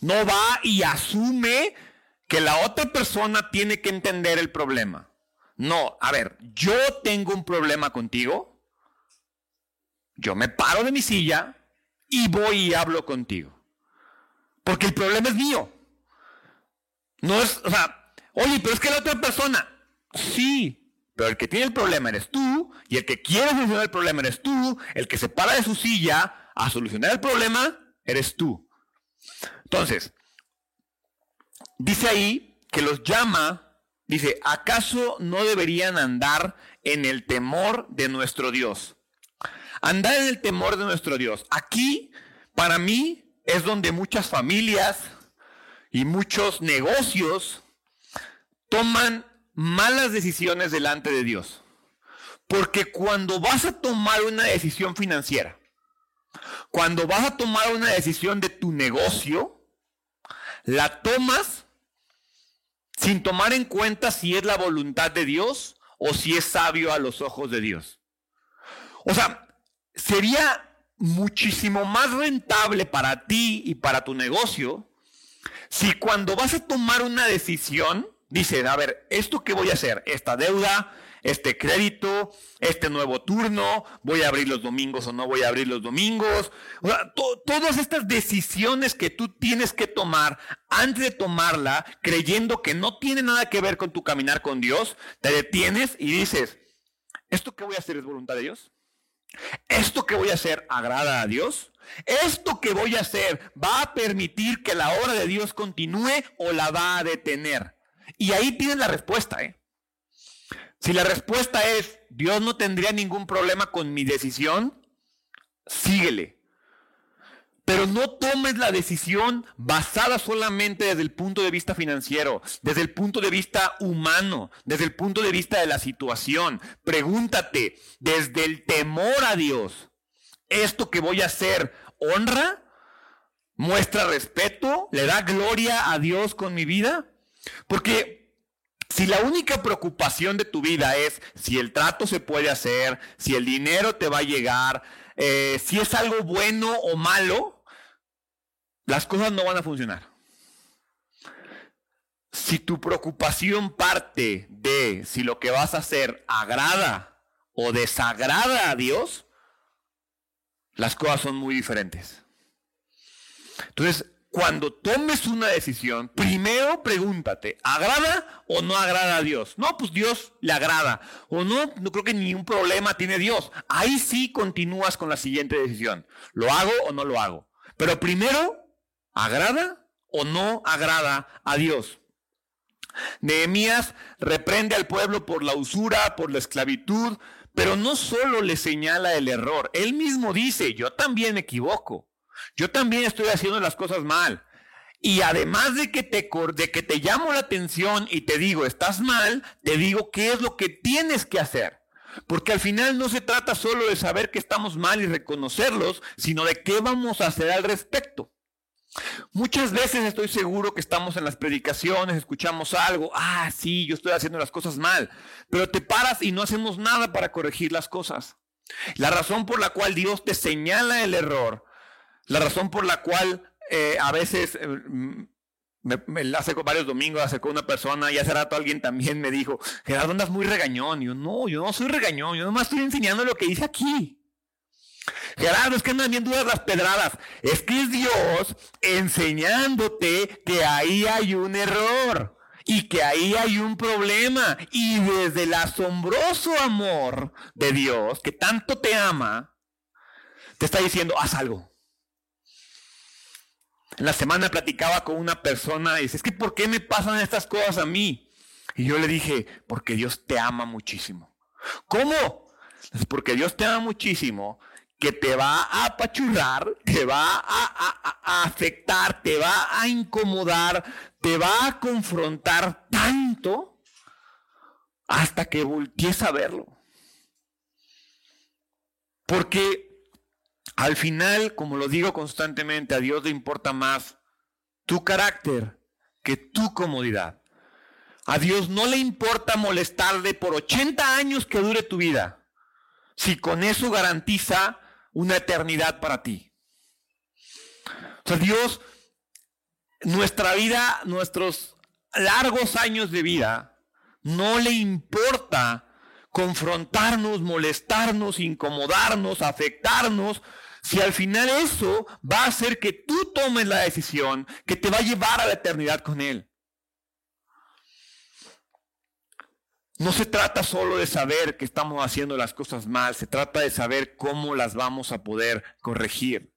No va y asume que la otra persona tiene que entender el problema. No, a ver, yo tengo un problema contigo. Yo me paro de mi silla y voy y hablo contigo. Porque el problema es mío. No es, o sea, oye, pero es que la otra persona, sí, pero el que tiene el problema eres tú, y el que quiere solucionar el problema eres tú, el que se para de su silla a solucionar el problema eres tú. Entonces, dice ahí que los llama, dice, ¿acaso no deberían andar en el temor de nuestro Dios? Andar en el temor de nuestro Dios. Aquí, para mí, es donde muchas familias y muchos negocios toman malas decisiones delante de Dios. Porque cuando vas a tomar una decisión financiera, cuando vas a tomar una decisión de tu negocio, la tomas sin tomar en cuenta si es la voluntad de Dios o si es sabio a los ojos de Dios. O sea, sería muchísimo más rentable para ti y para tu negocio si cuando vas a tomar una decisión, dices, a ver, ¿esto qué voy a hacer? Esta deuda, este crédito, este nuevo turno, voy a abrir los domingos o no voy a abrir los domingos. O sea, todas estas decisiones que tú tienes que tomar antes de tomarla, creyendo que no tiene nada que ver con tu caminar con Dios, te detienes y dices, ¿esto qué voy a hacer es voluntad de Dios? ¿Esto que voy a hacer agrada a Dios? ¿Esto que voy a hacer va a permitir que la obra de Dios continúe o la va a detener? Y ahí tienes la respuesta. ¿eh? Si la respuesta es, Dios no tendría ningún problema con mi decisión, síguele. Pero no tomes la decisión basada solamente desde el punto de vista financiero, desde el punto de vista humano, desde el punto de vista de la situación. Pregúntate, desde el temor a Dios, ¿esto que voy a hacer honra? ¿Muestra respeto? ¿Le da gloria a Dios con mi vida? Porque si la única preocupación de tu vida es si el trato se puede hacer, si el dinero te va a llegar, eh, si es algo bueno o malo, las cosas no van a funcionar. Si tu preocupación parte de si lo que vas a hacer agrada o desagrada a Dios, las cosas son muy diferentes. Entonces, cuando tomes una decisión, primero pregúntate, ¿agrada o no agrada a Dios? No, pues Dios le agrada. O no, no creo que ni un problema tiene Dios. Ahí sí continúas con la siguiente decisión. ¿Lo hago o no lo hago? Pero primero ¿Agrada o no agrada a Dios? Nehemías reprende al pueblo por la usura, por la esclavitud, pero no solo le señala el error, él mismo dice, yo también me equivoco, yo también estoy haciendo las cosas mal. Y además de que, te, de que te llamo la atención y te digo, estás mal, te digo qué es lo que tienes que hacer. Porque al final no se trata solo de saber que estamos mal y reconocerlos, sino de qué vamos a hacer al respecto. Muchas veces estoy seguro que estamos en las predicaciones, escuchamos algo, ah, sí, yo estoy haciendo las cosas mal, pero te paras y no hacemos nada para corregir las cosas. La razón por la cual Dios te señala el error, la razón por la cual eh, a veces, eh, me, hace varios domingos acercó una persona y hace rato alguien también me dijo, Gerardo, andas muy regañón. Y yo, no, yo no soy regañón, yo nomás estoy enseñando lo que dice aquí. Gerardo, es que no bien dudas las pedradas. Es que es Dios enseñándote que ahí hay un error y que ahí hay un problema. Y desde el asombroso amor de Dios, que tanto te ama, te está diciendo, haz algo. En la semana platicaba con una persona y dice, es que ¿por qué me pasan estas cosas a mí? Y yo le dije, porque Dios te ama muchísimo. ¿Cómo? Es porque Dios te ama muchísimo que te va a apachurrar, te va a, afectar, te va a incomodar, te va a confrontar tanto hasta que voltees a verlo. Porque al final, como lo digo constantemente, a Dios le importa más tu carácter que tu comodidad. A Dios no le importa molestarle por 80 años que dure tu vida, si con eso garantiza una eternidad para ti. O sea, Dios, nuestra vida, nuestros largos años de vida, no le importa confrontarnos, molestarnos, incomodarnos, afectarnos, si al final eso va a hacer que tú tomes la decisión que te va a llevar a la eternidad con Él. No se trata solo de saber que estamos haciendo las cosas mal, se trata de saber cómo las vamos a poder corregir.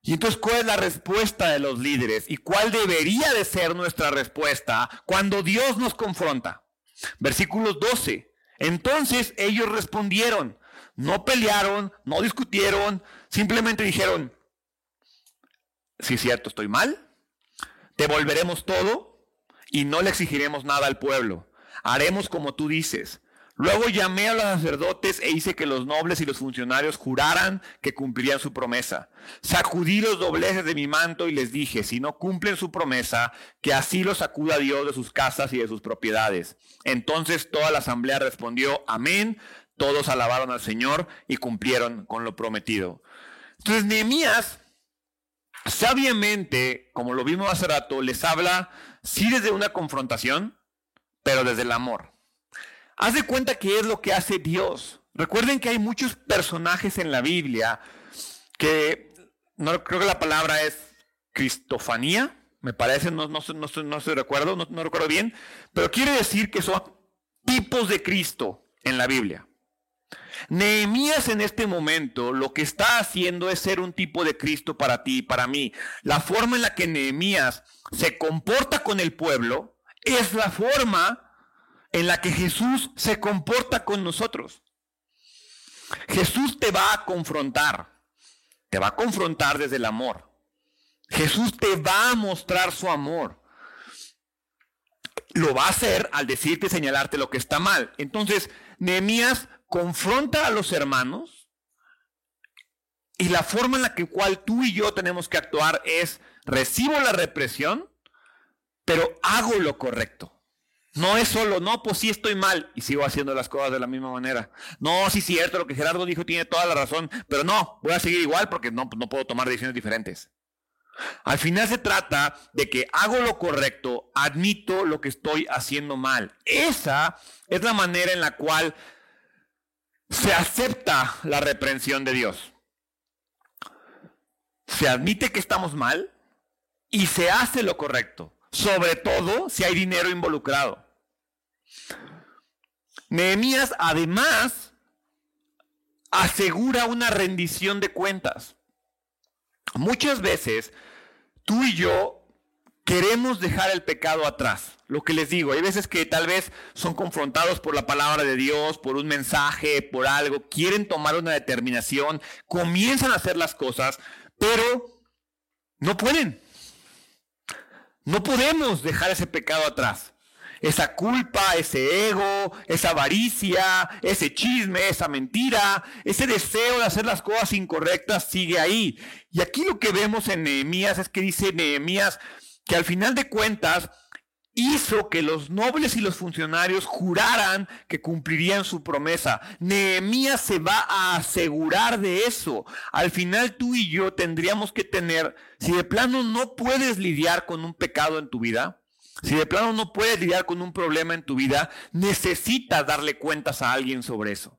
Y entonces, ¿cuál es la respuesta de los líderes? ¿Y cuál debería de ser nuestra respuesta cuando Dios nos confronta? Versículos 12. Entonces ellos respondieron, no pelearon, no discutieron, simplemente dijeron, sí es cierto, estoy mal, devolveremos todo y no le exigiremos nada al pueblo haremos como tú dices. Luego llamé a los sacerdotes e hice que los nobles y los funcionarios juraran que cumplirían su promesa. Sacudí los dobleces de mi manto y les dije, si no cumplen su promesa, que así los sacuda Dios de sus casas y de sus propiedades. Entonces toda la asamblea respondió, amén. Todos alabaron al Señor y cumplieron con lo prometido. Entonces Nehemías, sabiamente, como lo vimos hace rato, les habla, sí desde una confrontación, pero desde el amor. Haz de cuenta que es lo que hace Dios. Recuerden que hay muchos personajes en la Biblia que no creo que la palabra es cristofanía, me parece, no, no, no, no recuerdo, no, no recuerdo bien, pero quiere decir que son tipos de Cristo en la Biblia. Nehemías en este momento lo que está haciendo es ser un tipo de Cristo para ti y para mí. La forma en la que Nehemías se comporta con el pueblo es la forma en la que Jesús se comporta con nosotros. Jesús te va a confrontar, te va a confrontar desde el amor. Jesús te va a mostrar su amor. Lo va a hacer al decirte, señalarte lo que está mal. Entonces, Nehemías confronta a los hermanos y la forma en la que cual tú y yo tenemos que actuar es recibo la represión, pero hago lo correcto. No es solo, no, pues sí estoy mal y sigo haciendo las cosas de la misma manera. No, sí es cierto, lo que Gerardo dijo tiene toda la razón, pero no, voy a seguir igual porque no, no puedo tomar decisiones diferentes. Al final se trata de que hago lo correcto, admito lo que estoy haciendo mal. Esa es la manera en la cual se acepta la reprensión de Dios. Se admite que estamos mal y se hace lo correcto sobre todo si hay dinero involucrado. Nehemías además asegura una rendición de cuentas. Muchas veces tú y yo queremos dejar el pecado atrás. Lo que les digo, hay veces que tal vez son confrontados por la palabra de Dios, por un mensaje, por algo, quieren tomar una determinación, comienzan a hacer las cosas, pero no pueden. No podemos dejar ese pecado atrás. Esa culpa, ese ego, esa avaricia, ese chisme, esa mentira, ese deseo de hacer las cosas incorrectas sigue ahí. Y aquí lo que vemos en Nehemías es que dice Nehemías que al final de cuentas hizo que los nobles y los funcionarios juraran que cumplirían su promesa. Nehemías se va a asegurar de eso. Al final tú y yo tendríamos que tener, si de plano no puedes lidiar con un pecado en tu vida, si de plano no puedes lidiar con un problema en tu vida, necesitas darle cuentas a alguien sobre eso.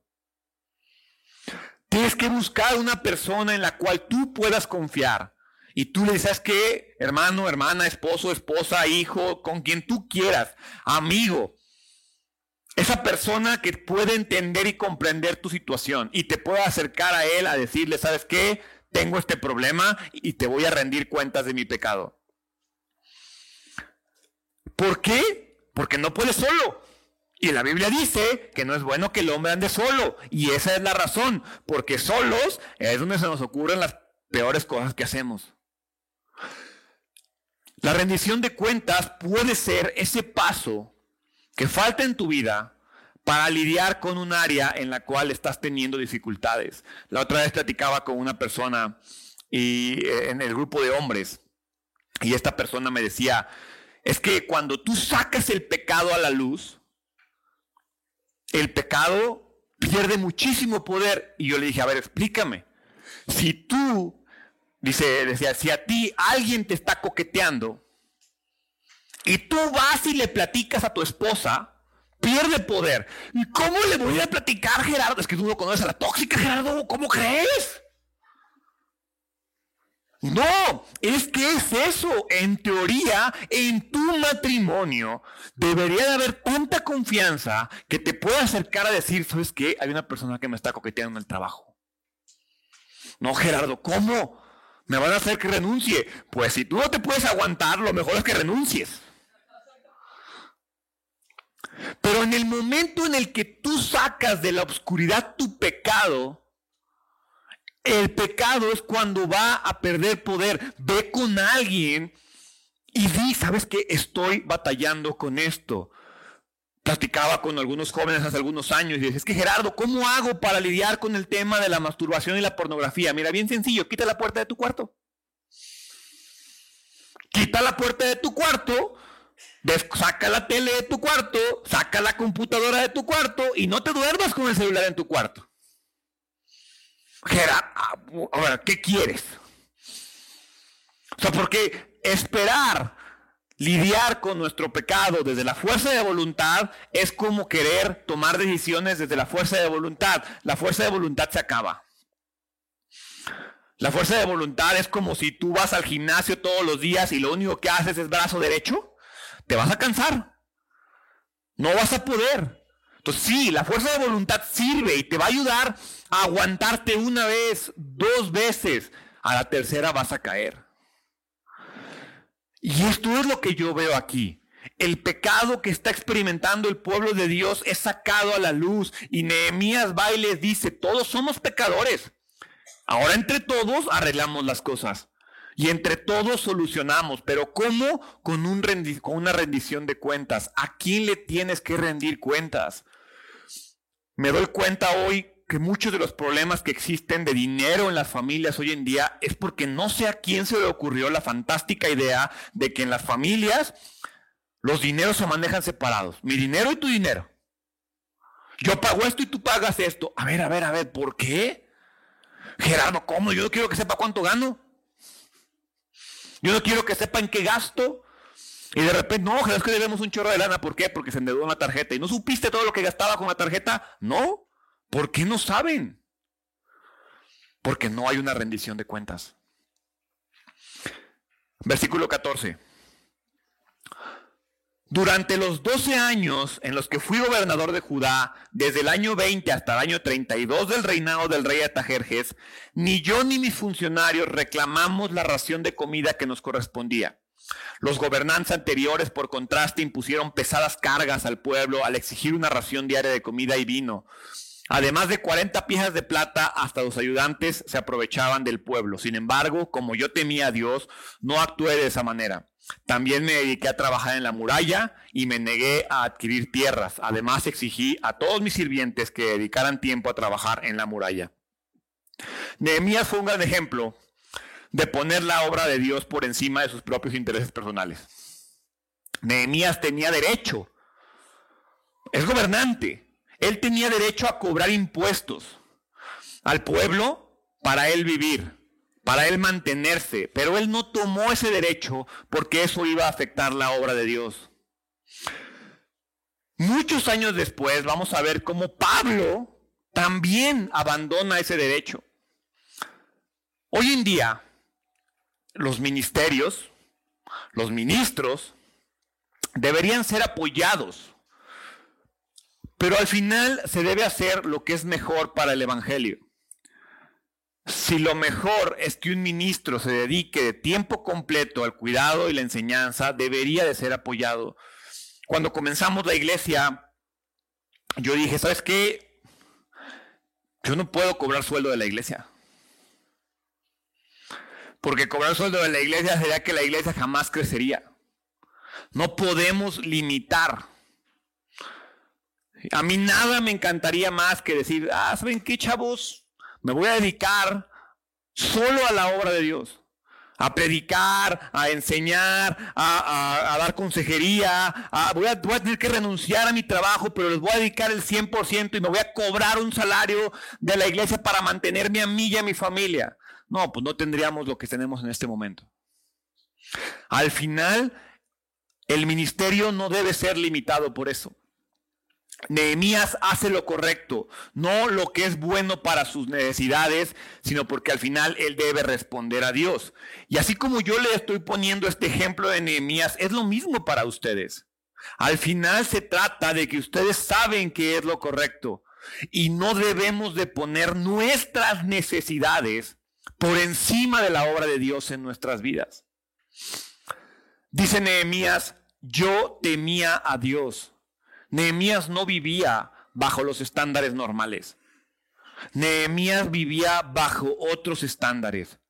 Tienes que buscar una persona en la cual tú puedas confiar y tú le dices que, hermano, hermana, esposo, esposa, hijo, con quien tú quieras, amigo, esa persona que puede entender y comprender tu situación y te puede acercar a él a decirle, ¿sabes qué? Tengo este problema y te voy a rendir cuentas de mi pecado. ¿Por qué? porque no puede solo. Y la Biblia dice que no es bueno que el hombre ande solo. Y esa es la razón, porque solos es donde se nos ocurren las peores cosas que hacemos. La rendición de cuentas puede ser ese paso que falta en tu vida para lidiar con un área en la cual estás teniendo dificultades. La otra vez platicaba con una persona y, eh, en el grupo de hombres y esta persona me decía, es que cuando tú sacas el pecado a la luz, el pecado pierde muchísimo poder. Y yo le dije, a ver, explícame. Si tú, dice, decía, si a ti alguien te está coqueteando y tú vas y le platicas a tu esposa, pierde poder. ¿Y cómo le voy a platicar, Gerardo? Es que tú no conoces a la tóxica, Gerardo. ¿Cómo crees? No, es que es eso. En teoría, en tu matrimonio debería de haber tanta confianza que te pueda acercar a decir, ¿sabes qué? Hay una persona que me está coqueteando en el trabajo. No, Gerardo, ¿cómo? ¿Me van a hacer que renuncie? Pues si tú no te puedes aguantar, lo mejor es que renuncies. Pero en el momento en el que tú sacas de la oscuridad tu pecado, el pecado es cuando va a perder poder. Ve con alguien y di, ¿sabes qué? Estoy batallando con esto. Platicaba con algunos jóvenes hace algunos años y dije, es que Gerardo, ¿cómo hago para lidiar con el tema de la masturbación y la pornografía? Mira, bien sencillo, quita la puerta de tu cuarto. Quita la puerta de tu cuarto, saca la tele de tu cuarto, saca la computadora de tu cuarto y no te duermas con el celular en tu cuarto. Gerardo, ahora, ¿qué quieres? O sea, porque esperar lidiar con nuestro pecado desde la fuerza de voluntad es como querer tomar decisiones desde la fuerza de voluntad. La fuerza de voluntad se acaba. La fuerza de voluntad es como si tú vas al gimnasio todos los días y lo único que haces es brazo derecho. Te vas a cansar. No vas a poder. Entonces sí, la fuerza de voluntad sirve y te va a ayudar a aguantarte una vez, dos veces. A la tercera vas a caer. Y esto es lo que yo veo aquí. El pecado que está experimentando el pueblo de Dios es sacado a la luz. Y Nehemías va y les dice, todos somos pecadores. Ahora entre todos arreglamos las cosas. Y entre todos solucionamos. Pero ¿cómo? Con, con una rendición de cuentas. ¿A quién le tienes que rendir cuentas? Me doy cuenta hoy que muchos de los problemas que existen de dinero en las familias hoy en día es porque no sé a quién se le ocurrió la fantástica idea de que en las familias los dineros se manejan separados. Mi dinero y tu dinero. Yo pago esto y tú pagas esto. A ver, a ver, a ver, ¿por qué? Gerardo, ¿cómo? Yo no quiero que sepa cuánto gano. Yo no quiero que sepa en qué gasto. Y de repente, no, es que debemos un chorro de lana. ¿Por qué? Porque se endeudó una tarjeta. ¿Y no supiste todo lo que gastaba con la tarjeta? No. ¿Por qué no saben? Porque no hay una rendición de cuentas. Versículo 14. Durante los 12 años en los que fui gobernador de Judá, desde el año 20 hasta el año 32 del reinado del rey Atajerjes, ni yo ni mis funcionarios reclamamos la ración de comida que nos correspondía los gobernantes anteriores, por contraste, impusieron pesadas cargas al pueblo al exigir una ración diaria de comida y vino. Además de 40 piezas de plata, hasta los ayudantes se aprovechaban del pueblo. Sin embargo, como yo temía a Dios, no actué de esa manera. También me dediqué a trabajar en la muralla y me negué a adquirir tierras. Además, exigí a todos mis sirvientes que dedicaran tiempo a trabajar en la muralla. Nehemías fue un gran ejemplo de poner la obra de Dios por encima de sus propios intereses personales. Nehemías tenía derecho, es gobernante, él tenía derecho a cobrar impuestos al pueblo para él vivir, para él mantenerse, pero él no tomó ese derecho porque eso iba a afectar la obra de Dios. Muchos años después vamos a ver cómo Pablo también abandona ese derecho. Hoy en día, los ministerios, los ministros, deberían ser apoyados. Pero al final se debe hacer lo que es mejor para el Evangelio. Si lo mejor es que un ministro se dedique de tiempo completo al cuidado y la enseñanza, debería de ser apoyado. cuando comenzamos la iglesia, yo dije, ¿sabes qué? Yo no puedo cobrar sueldo de la iglesia. Porque cobrar sueldo de la iglesia sería que la iglesia jamás crecería. No podemos limitar. A mí nada me encantaría más que decir, ah, ¿saben qué, chavos? Me voy a dedicar solo a la obra de Dios a predicar, a enseñar, a, dar consejería. voy, a, tener que renunciar a mi trabajo, pero les voy a dedicar el 100% y me voy a cobrar un salario de la iglesia para mantenerme a mí y a mi familia. No, pues no tendríamos lo que tenemos en este momento. Al final, el ministerio no debe ser limitado por eso. Nehemías hace lo correcto, no lo que es bueno para sus necesidades, sino porque al final él debe responder a Dios. Y así como yo le estoy poniendo este ejemplo de Nehemías, es lo mismo para ustedes. Al final se trata de que ustedes saben que es lo correcto y no debemos de poner nuestras necesidades por encima de la obra de Dios en nuestras vidas. Dice Nehemías, yo temía a Dios Nehemías no vivía bajo los estándares normales. Nehemías vivía bajo otros estándares.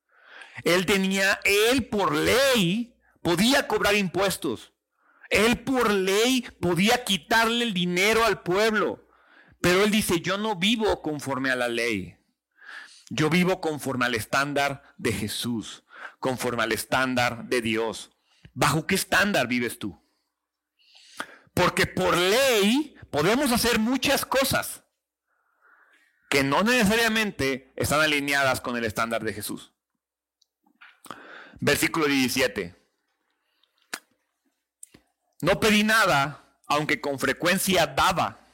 Él tenía, él por ley podía cobrar impuestos. Él por ley podía quitarle el dinero al pueblo. Pero él dice, yo no vivo conforme a la ley. Yo vivo conforme al estándar de Jesús, conforme al estándar de Dios. ¿Bajo qué estándar vives tú? Porque por ley podemos hacer muchas cosas que no necesariamente están alineadas con el estándar de Jesús. Versículo 17. No pedí nada, aunque con frecuencia daba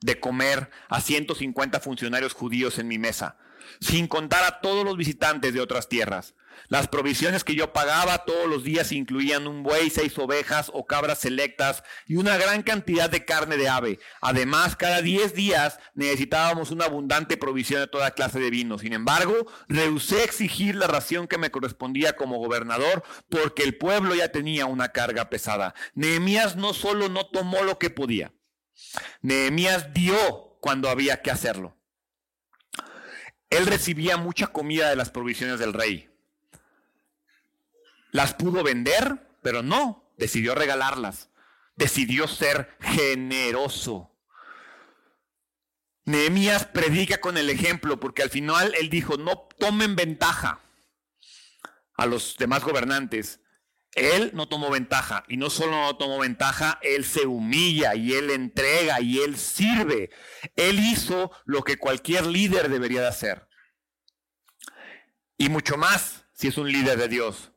de comer a 150 funcionarios judíos en mi mesa, sin contar a todos los visitantes de otras tierras. Las provisiones que yo pagaba todos los días incluían un buey, seis ovejas o cabras selectas y una gran cantidad de carne de ave. Además, cada diez días necesitábamos una abundante provisión de toda clase de vino. Sin embargo, rehusé exigir la ración que me correspondía como gobernador porque el pueblo ya tenía una carga pesada. Nehemías no solo no tomó lo que podía, Nehemías dio cuando había que hacerlo. Él recibía mucha comida de las provisiones del rey. Las pudo vender, pero no, decidió regalarlas. Decidió ser generoso. Nehemías predica con el ejemplo, porque al final él dijo, no tomen ventaja a los demás gobernantes. Él no tomó ventaja, y no solo no tomó ventaja, él se humilla y él entrega y él sirve. Él hizo lo que cualquier líder debería de hacer. Y mucho más si es un líder de Dios.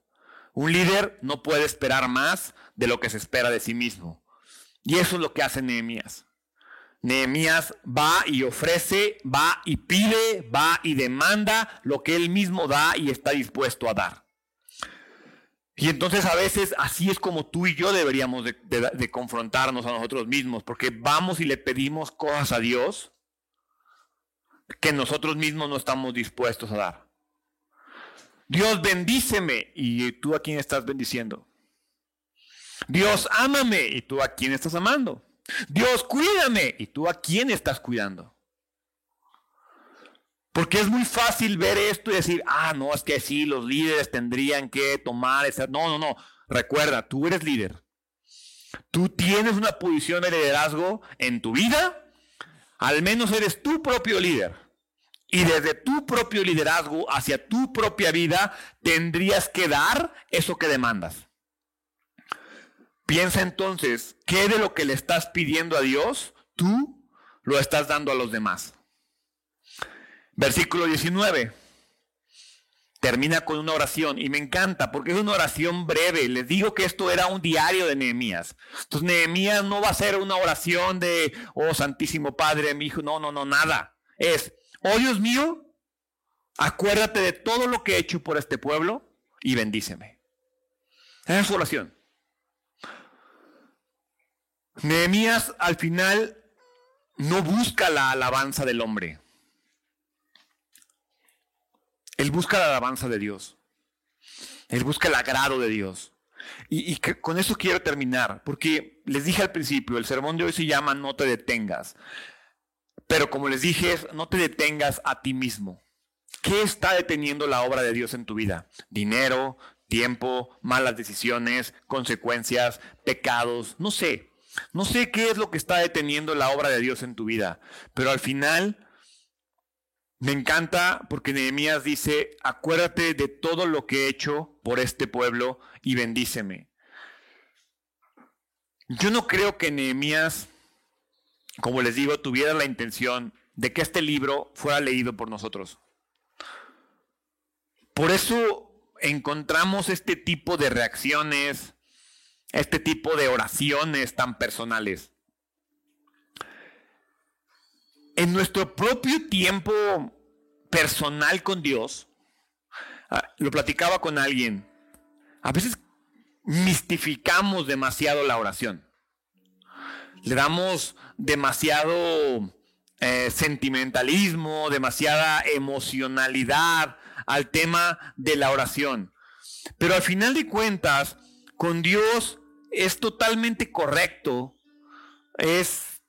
Un líder no puede esperar más de lo que se espera de sí mismo. Y eso es lo que hace Nehemías. Nehemías va y ofrece, va y pide, va y demanda lo que él mismo da y está dispuesto a dar. Y entonces a veces así es como tú y yo deberíamos de, de confrontarnos a nosotros mismos, porque vamos y le pedimos cosas a Dios que nosotros mismos no estamos dispuestos a dar. Dios bendíceme y tú a quién estás bendiciendo. Dios ámame y tú a quién estás amando. Dios cuídame y tú a quién estás cuidando. Porque es muy fácil ver esto y decir, ah, no, es que sí, los líderes tendrían que tomar esa... No, no, no. Recuerda, tú eres líder. Tú tienes una posición de liderazgo en tu vida. Al menos eres tu propio líder. Y desde tu propio liderazgo hacia tu propia vida tendrías que dar eso que demandas. Piensa entonces, ¿qué de lo que le estás pidiendo a Dios tú lo estás dando a los demás? Versículo 19. Termina con una oración y me encanta porque es una oración breve. Les digo que esto era un diario de Nehemías. Entonces Nehemías no va a ser una oración de, oh Santísimo Padre, mi hijo. No, no, no, nada. Es, oh Dios mío, acuérdate de todo lo que he hecho por este pueblo y bendíceme. Esa es su oración. Nehemías al final no busca la alabanza del hombre. Él busca la alabanza de Dios. Él busca el agrado de Dios. Y, con eso quiero terminar, porque les dije al principio, el sermón de hoy se llama No te detengas. Pero como les dije, no te detengas a ti mismo. ¿Qué está deteniendo la obra de Dios en tu vida? Dinero, tiempo, malas decisiones, consecuencias, pecados, no sé. No sé qué es lo que está deteniendo la obra de Dios en tu vida, pero al final me encanta porque Nehemías dice, acuérdate de todo lo que he hecho por este pueblo y bendíceme. Yo no creo que Nehemías, como les digo, tuviera la intención de que este libro fuera leído por nosotros. Por eso encontramos este tipo de reacciones, este tipo de oraciones tan personales. En nuestro propio tiempo personal con Dios, ah, lo platicaba con alguien, a veces mistificamos demasiado la oración. Le damos demasiado eh, sentimentalismo, demasiada emocionalidad al tema de la oración. Pero al final de cuentas, con Dios es totalmente correcto, es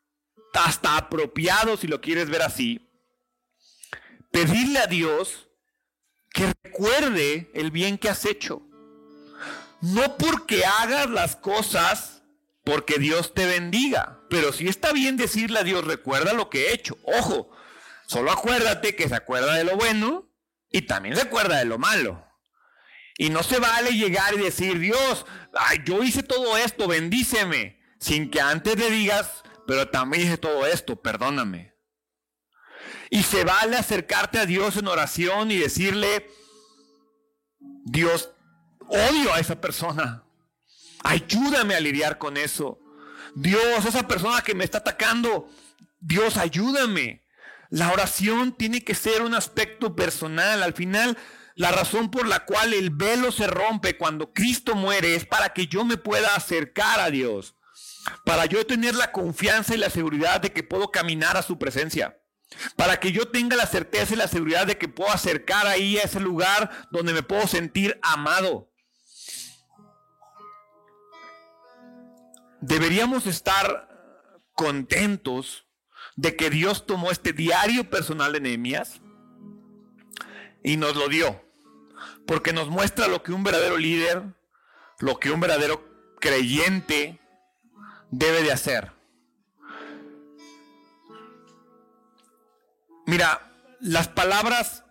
hasta apropiado si lo quieres ver así, pedirle a Dios que recuerde el bien que has hecho. No porque hagas las cosas porque Dios te bendiga, pero si está bien decirle a Dios, recuerda lo que he hecho. Ojo, solo acuérdate que se acuerda de lo bueno y también se acuerda de lo malo. Y no se vale llegar y decir, Dios, yo hice todo esto, bendíceme, sin que antes le digas, pero también hice todo esto, perdóname. Y se vale acercarte a Dios en oración y decirle, Dios, odio a esa persona. Ayúdame a lidiar con eso. Dios, esa persona que me está atacando, Dios, ayúdame. La oración tiene que ser un aspecto personal. Al final, la razón por la cual el velo se rompe cuando Cristo muere es para que yo me pueda acercar a Dios. Para yo tener la confianza y la seguridad de que puedo caminar a su presencia. Para que yo tenga la certeza y la seguridad de que puedo acercar ahí a ese lugar donde me puedo sentir amado. Deberíamos estar contentos de que Dios tomó este diario personal de Nehemías y nos lo dio. Porque nos muestra lo que un verdadero líder, lo que un verdadero creyente debe de hacer. Mira, las palabras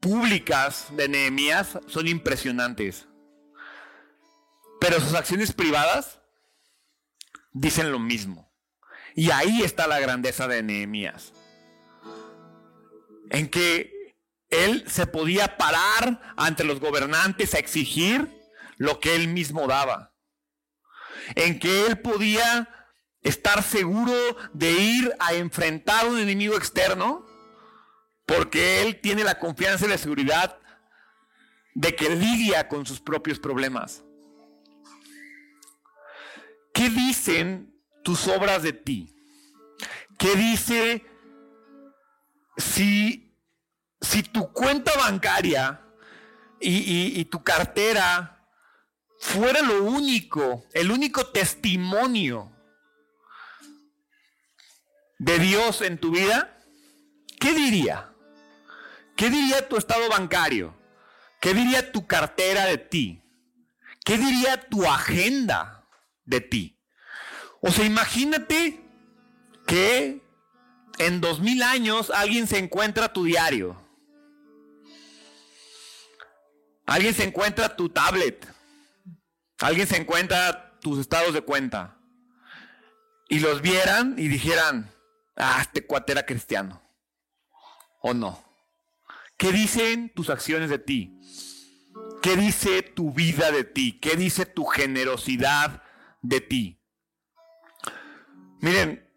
públicas de Nehemías son impresionantes. Pero sus acciones privadas dicen lo mismo. Y ahí está la grandeza de Nehemías. En que él se podía parar ante los gobernantes a exigir lo que él mismo daba. En que él podía estar seguro de ir a enfrentar un enemigo externo porque él tiene la confianza y la seguridad de que lidia con sus propios problemas. ¿Qué dicen tus obras de ti? ¿Qué dice si si tu cuenta bancaria y, tu cartera fuera lo único, el único testimonio de Dios en tu vida, ¿qué diría? ¿Qué diría tu estado bancario? ¿Qué diría tu cartera de ti? ¿Qué diría tu agenda de ti? O sea, imagínate que en dos mil años alguien se encuentra tu diario Alguien se encuentra tu tablet. Alguien se encuentra tus estados de cuenta. Y los vieran y dijeran, ah, este cuate era cristiano. ¿O no? ¿Qué dicen tus acciones de ti? ¿Qué dice tu vida de ti? ¿Qué dice tu generosidad de ti? Miren,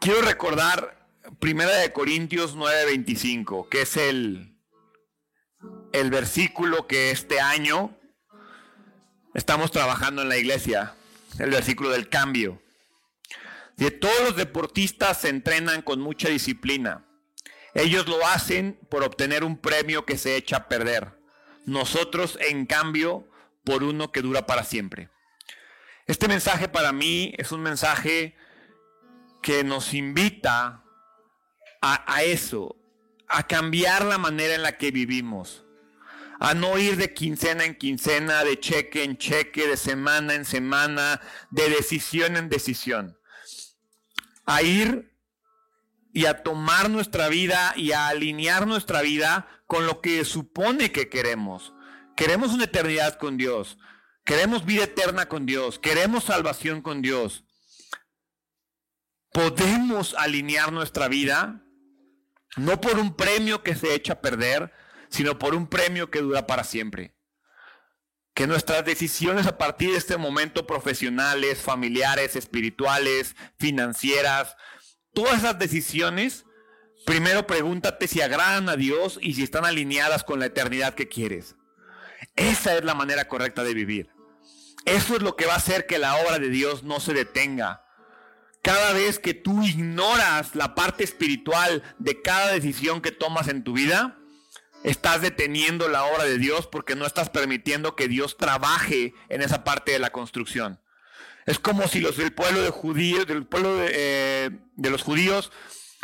quiero recordar Primera de Corintios 9:25, que es el, el versículo que este año estamos trabajando en la iglesia, el versículo del cambio. De todos los deportistas se entrenan con mucha disciplina. Ellos lo hacen por obtener un premio que se echa a perder. Nosotros, en cambio, por uno que dura para siempre. Este mensaje para mí es un mensaje que nos invita a, eso, a cambiar la manera en la que vivimos, a no ir de quincena en quincena, de cheque en cheque, de semana en semana, de decisión en decisión, a ir y a tomar nuestra vida y a alinear nuestra vida con lo que supone que queremos. Queremos una eternidad con Dios, queremos vida eterna con Dios, queremos salvación con Dios. Podemos alinear nuestra vida no por un premio que se echa a perder, sino por un premio que dura para siempre. Que nuestras decisiones a partir de este momento, profesionales, familiares, espirituales, financieras, todas esas decisiones, primero pregúntate si agradan a Dios y si están alineadas con la eternidad que quieres. Esa es la manera correcta de vivir. Eso es lo que va a hacer que la obra de Dios no se detenga, cada vez que tú ignoras la parte espiritual de cada decisión que tomas en tu vida, estás deteniendo la obra de Dios porque no estás permitiendo que Dios trabaje en esa parte de la construcción. Es como si los del pueblo de judíos, del pueblo de, eh, los judíos,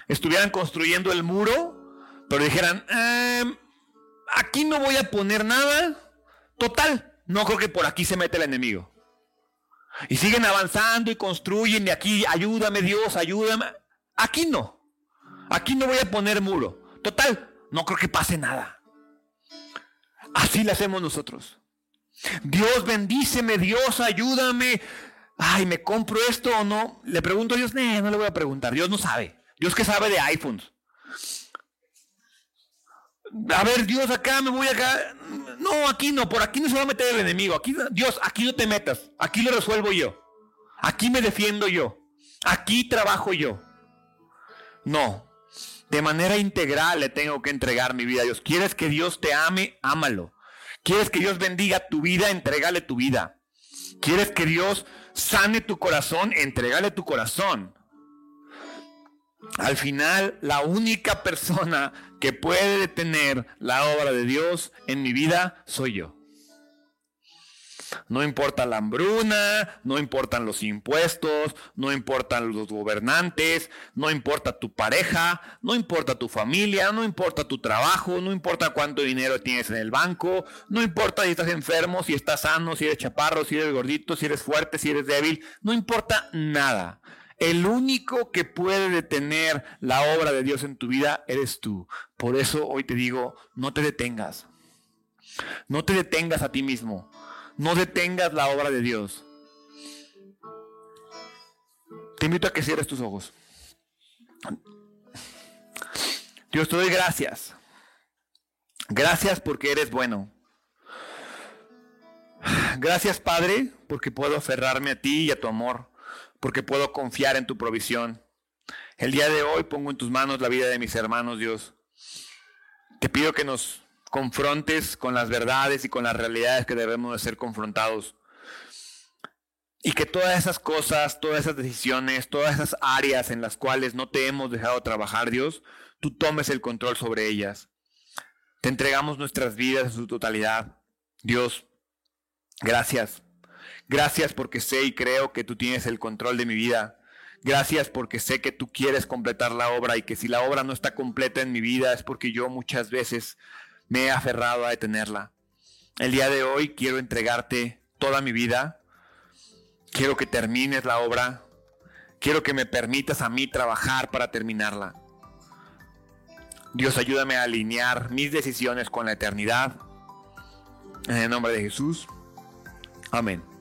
estuvieran construyendo el muro, pero dijeran, em, aquí no voy a poner nada. Total, no creo que por aquí se mete el enemigo. Y siguen avanzando y construyen y aquí, ayúdame Dios, ayúdame. Aquí no. Aquí no voy a poner muro. Total, no creo que pase nada. Así lo hacemos nosotros. Dios bendíceme, Dios ayúdame. Ay, ¿me compro esto o no? Le pregunto a Dios, no le voy a preguntar. Dios no sabe. Dios que sabe de iPhones a ver, Dios, acá me voy acá. No, aquí no, por aquí no se va a meter el enemigo. Aquí, Dios, aquí no te metas. Aquí lo resuelvo yo. Aquí me defiendo yo. Aquí trabajo yo. No. De manera integral le tengo que entregar mi vida a Dios. ¿Quieres que Dios te ame? Ámalo. ¿Quieres que Dios bendiga tu vida? Entrégale tu vida. ¿Quieres que Dios sane tu corazón? Entrégale tu corazón. Al final, la única persona que puede detener la obra de Dios en mi vida soy yo. No importa la hambruna, no importan los impuestos, no importan los gobernantes, no importa tu pareja, no importa tu familia, no importa tu trabajo, no importa cuánto dinero tienes en el banco, no importa si estás enfermo, si estás sano, si eres chaparro, si eres gordito, si eres fuerte, si eres débil, no importa nada. El único que puede detener la obra de Dios en tu vida eres tú. Por eso hoy te digo, no te detengas. No te detengas a ti mismo. No detengas la obra de Dios. Te invito a que cierres tus ojos. Dios, te doy gracias. Gracias porque eres bueno. Gracias, Padre, porque puedo aferrarme a ti y a tu amor porque puedo confiar en tu provisión. El día de hoy pongo en tus manos la vida de mis hermanos, Dios. Te pido que nos confrontes con las verdades y con las realidades que debemos de ser confrontados. Y que todas esas cosas, todas esas decisiones, todas esas áreas en las cuales no te hemos dejado trabajar, Dios, tú tomes el control sobre ellas. Te entregamos nuestras vidas en su totalidad. Dios, gracias Gracias porque sé y creo que tú tienes el control de mi vida. Gracias porque sé que tú quieres completar la obra y que si la obra no está completa en mi vida es porque yo muchas veces me he aferrado a detenerla. El día de hoy quiero entregarte toda mi vida. Quiero que termines la obra. Quiero que me permitas a mí trabajar para terminarla. Dios, ayúdame a alinear mis decisiones con la eternidad. En el nombre de Jesús. Amén.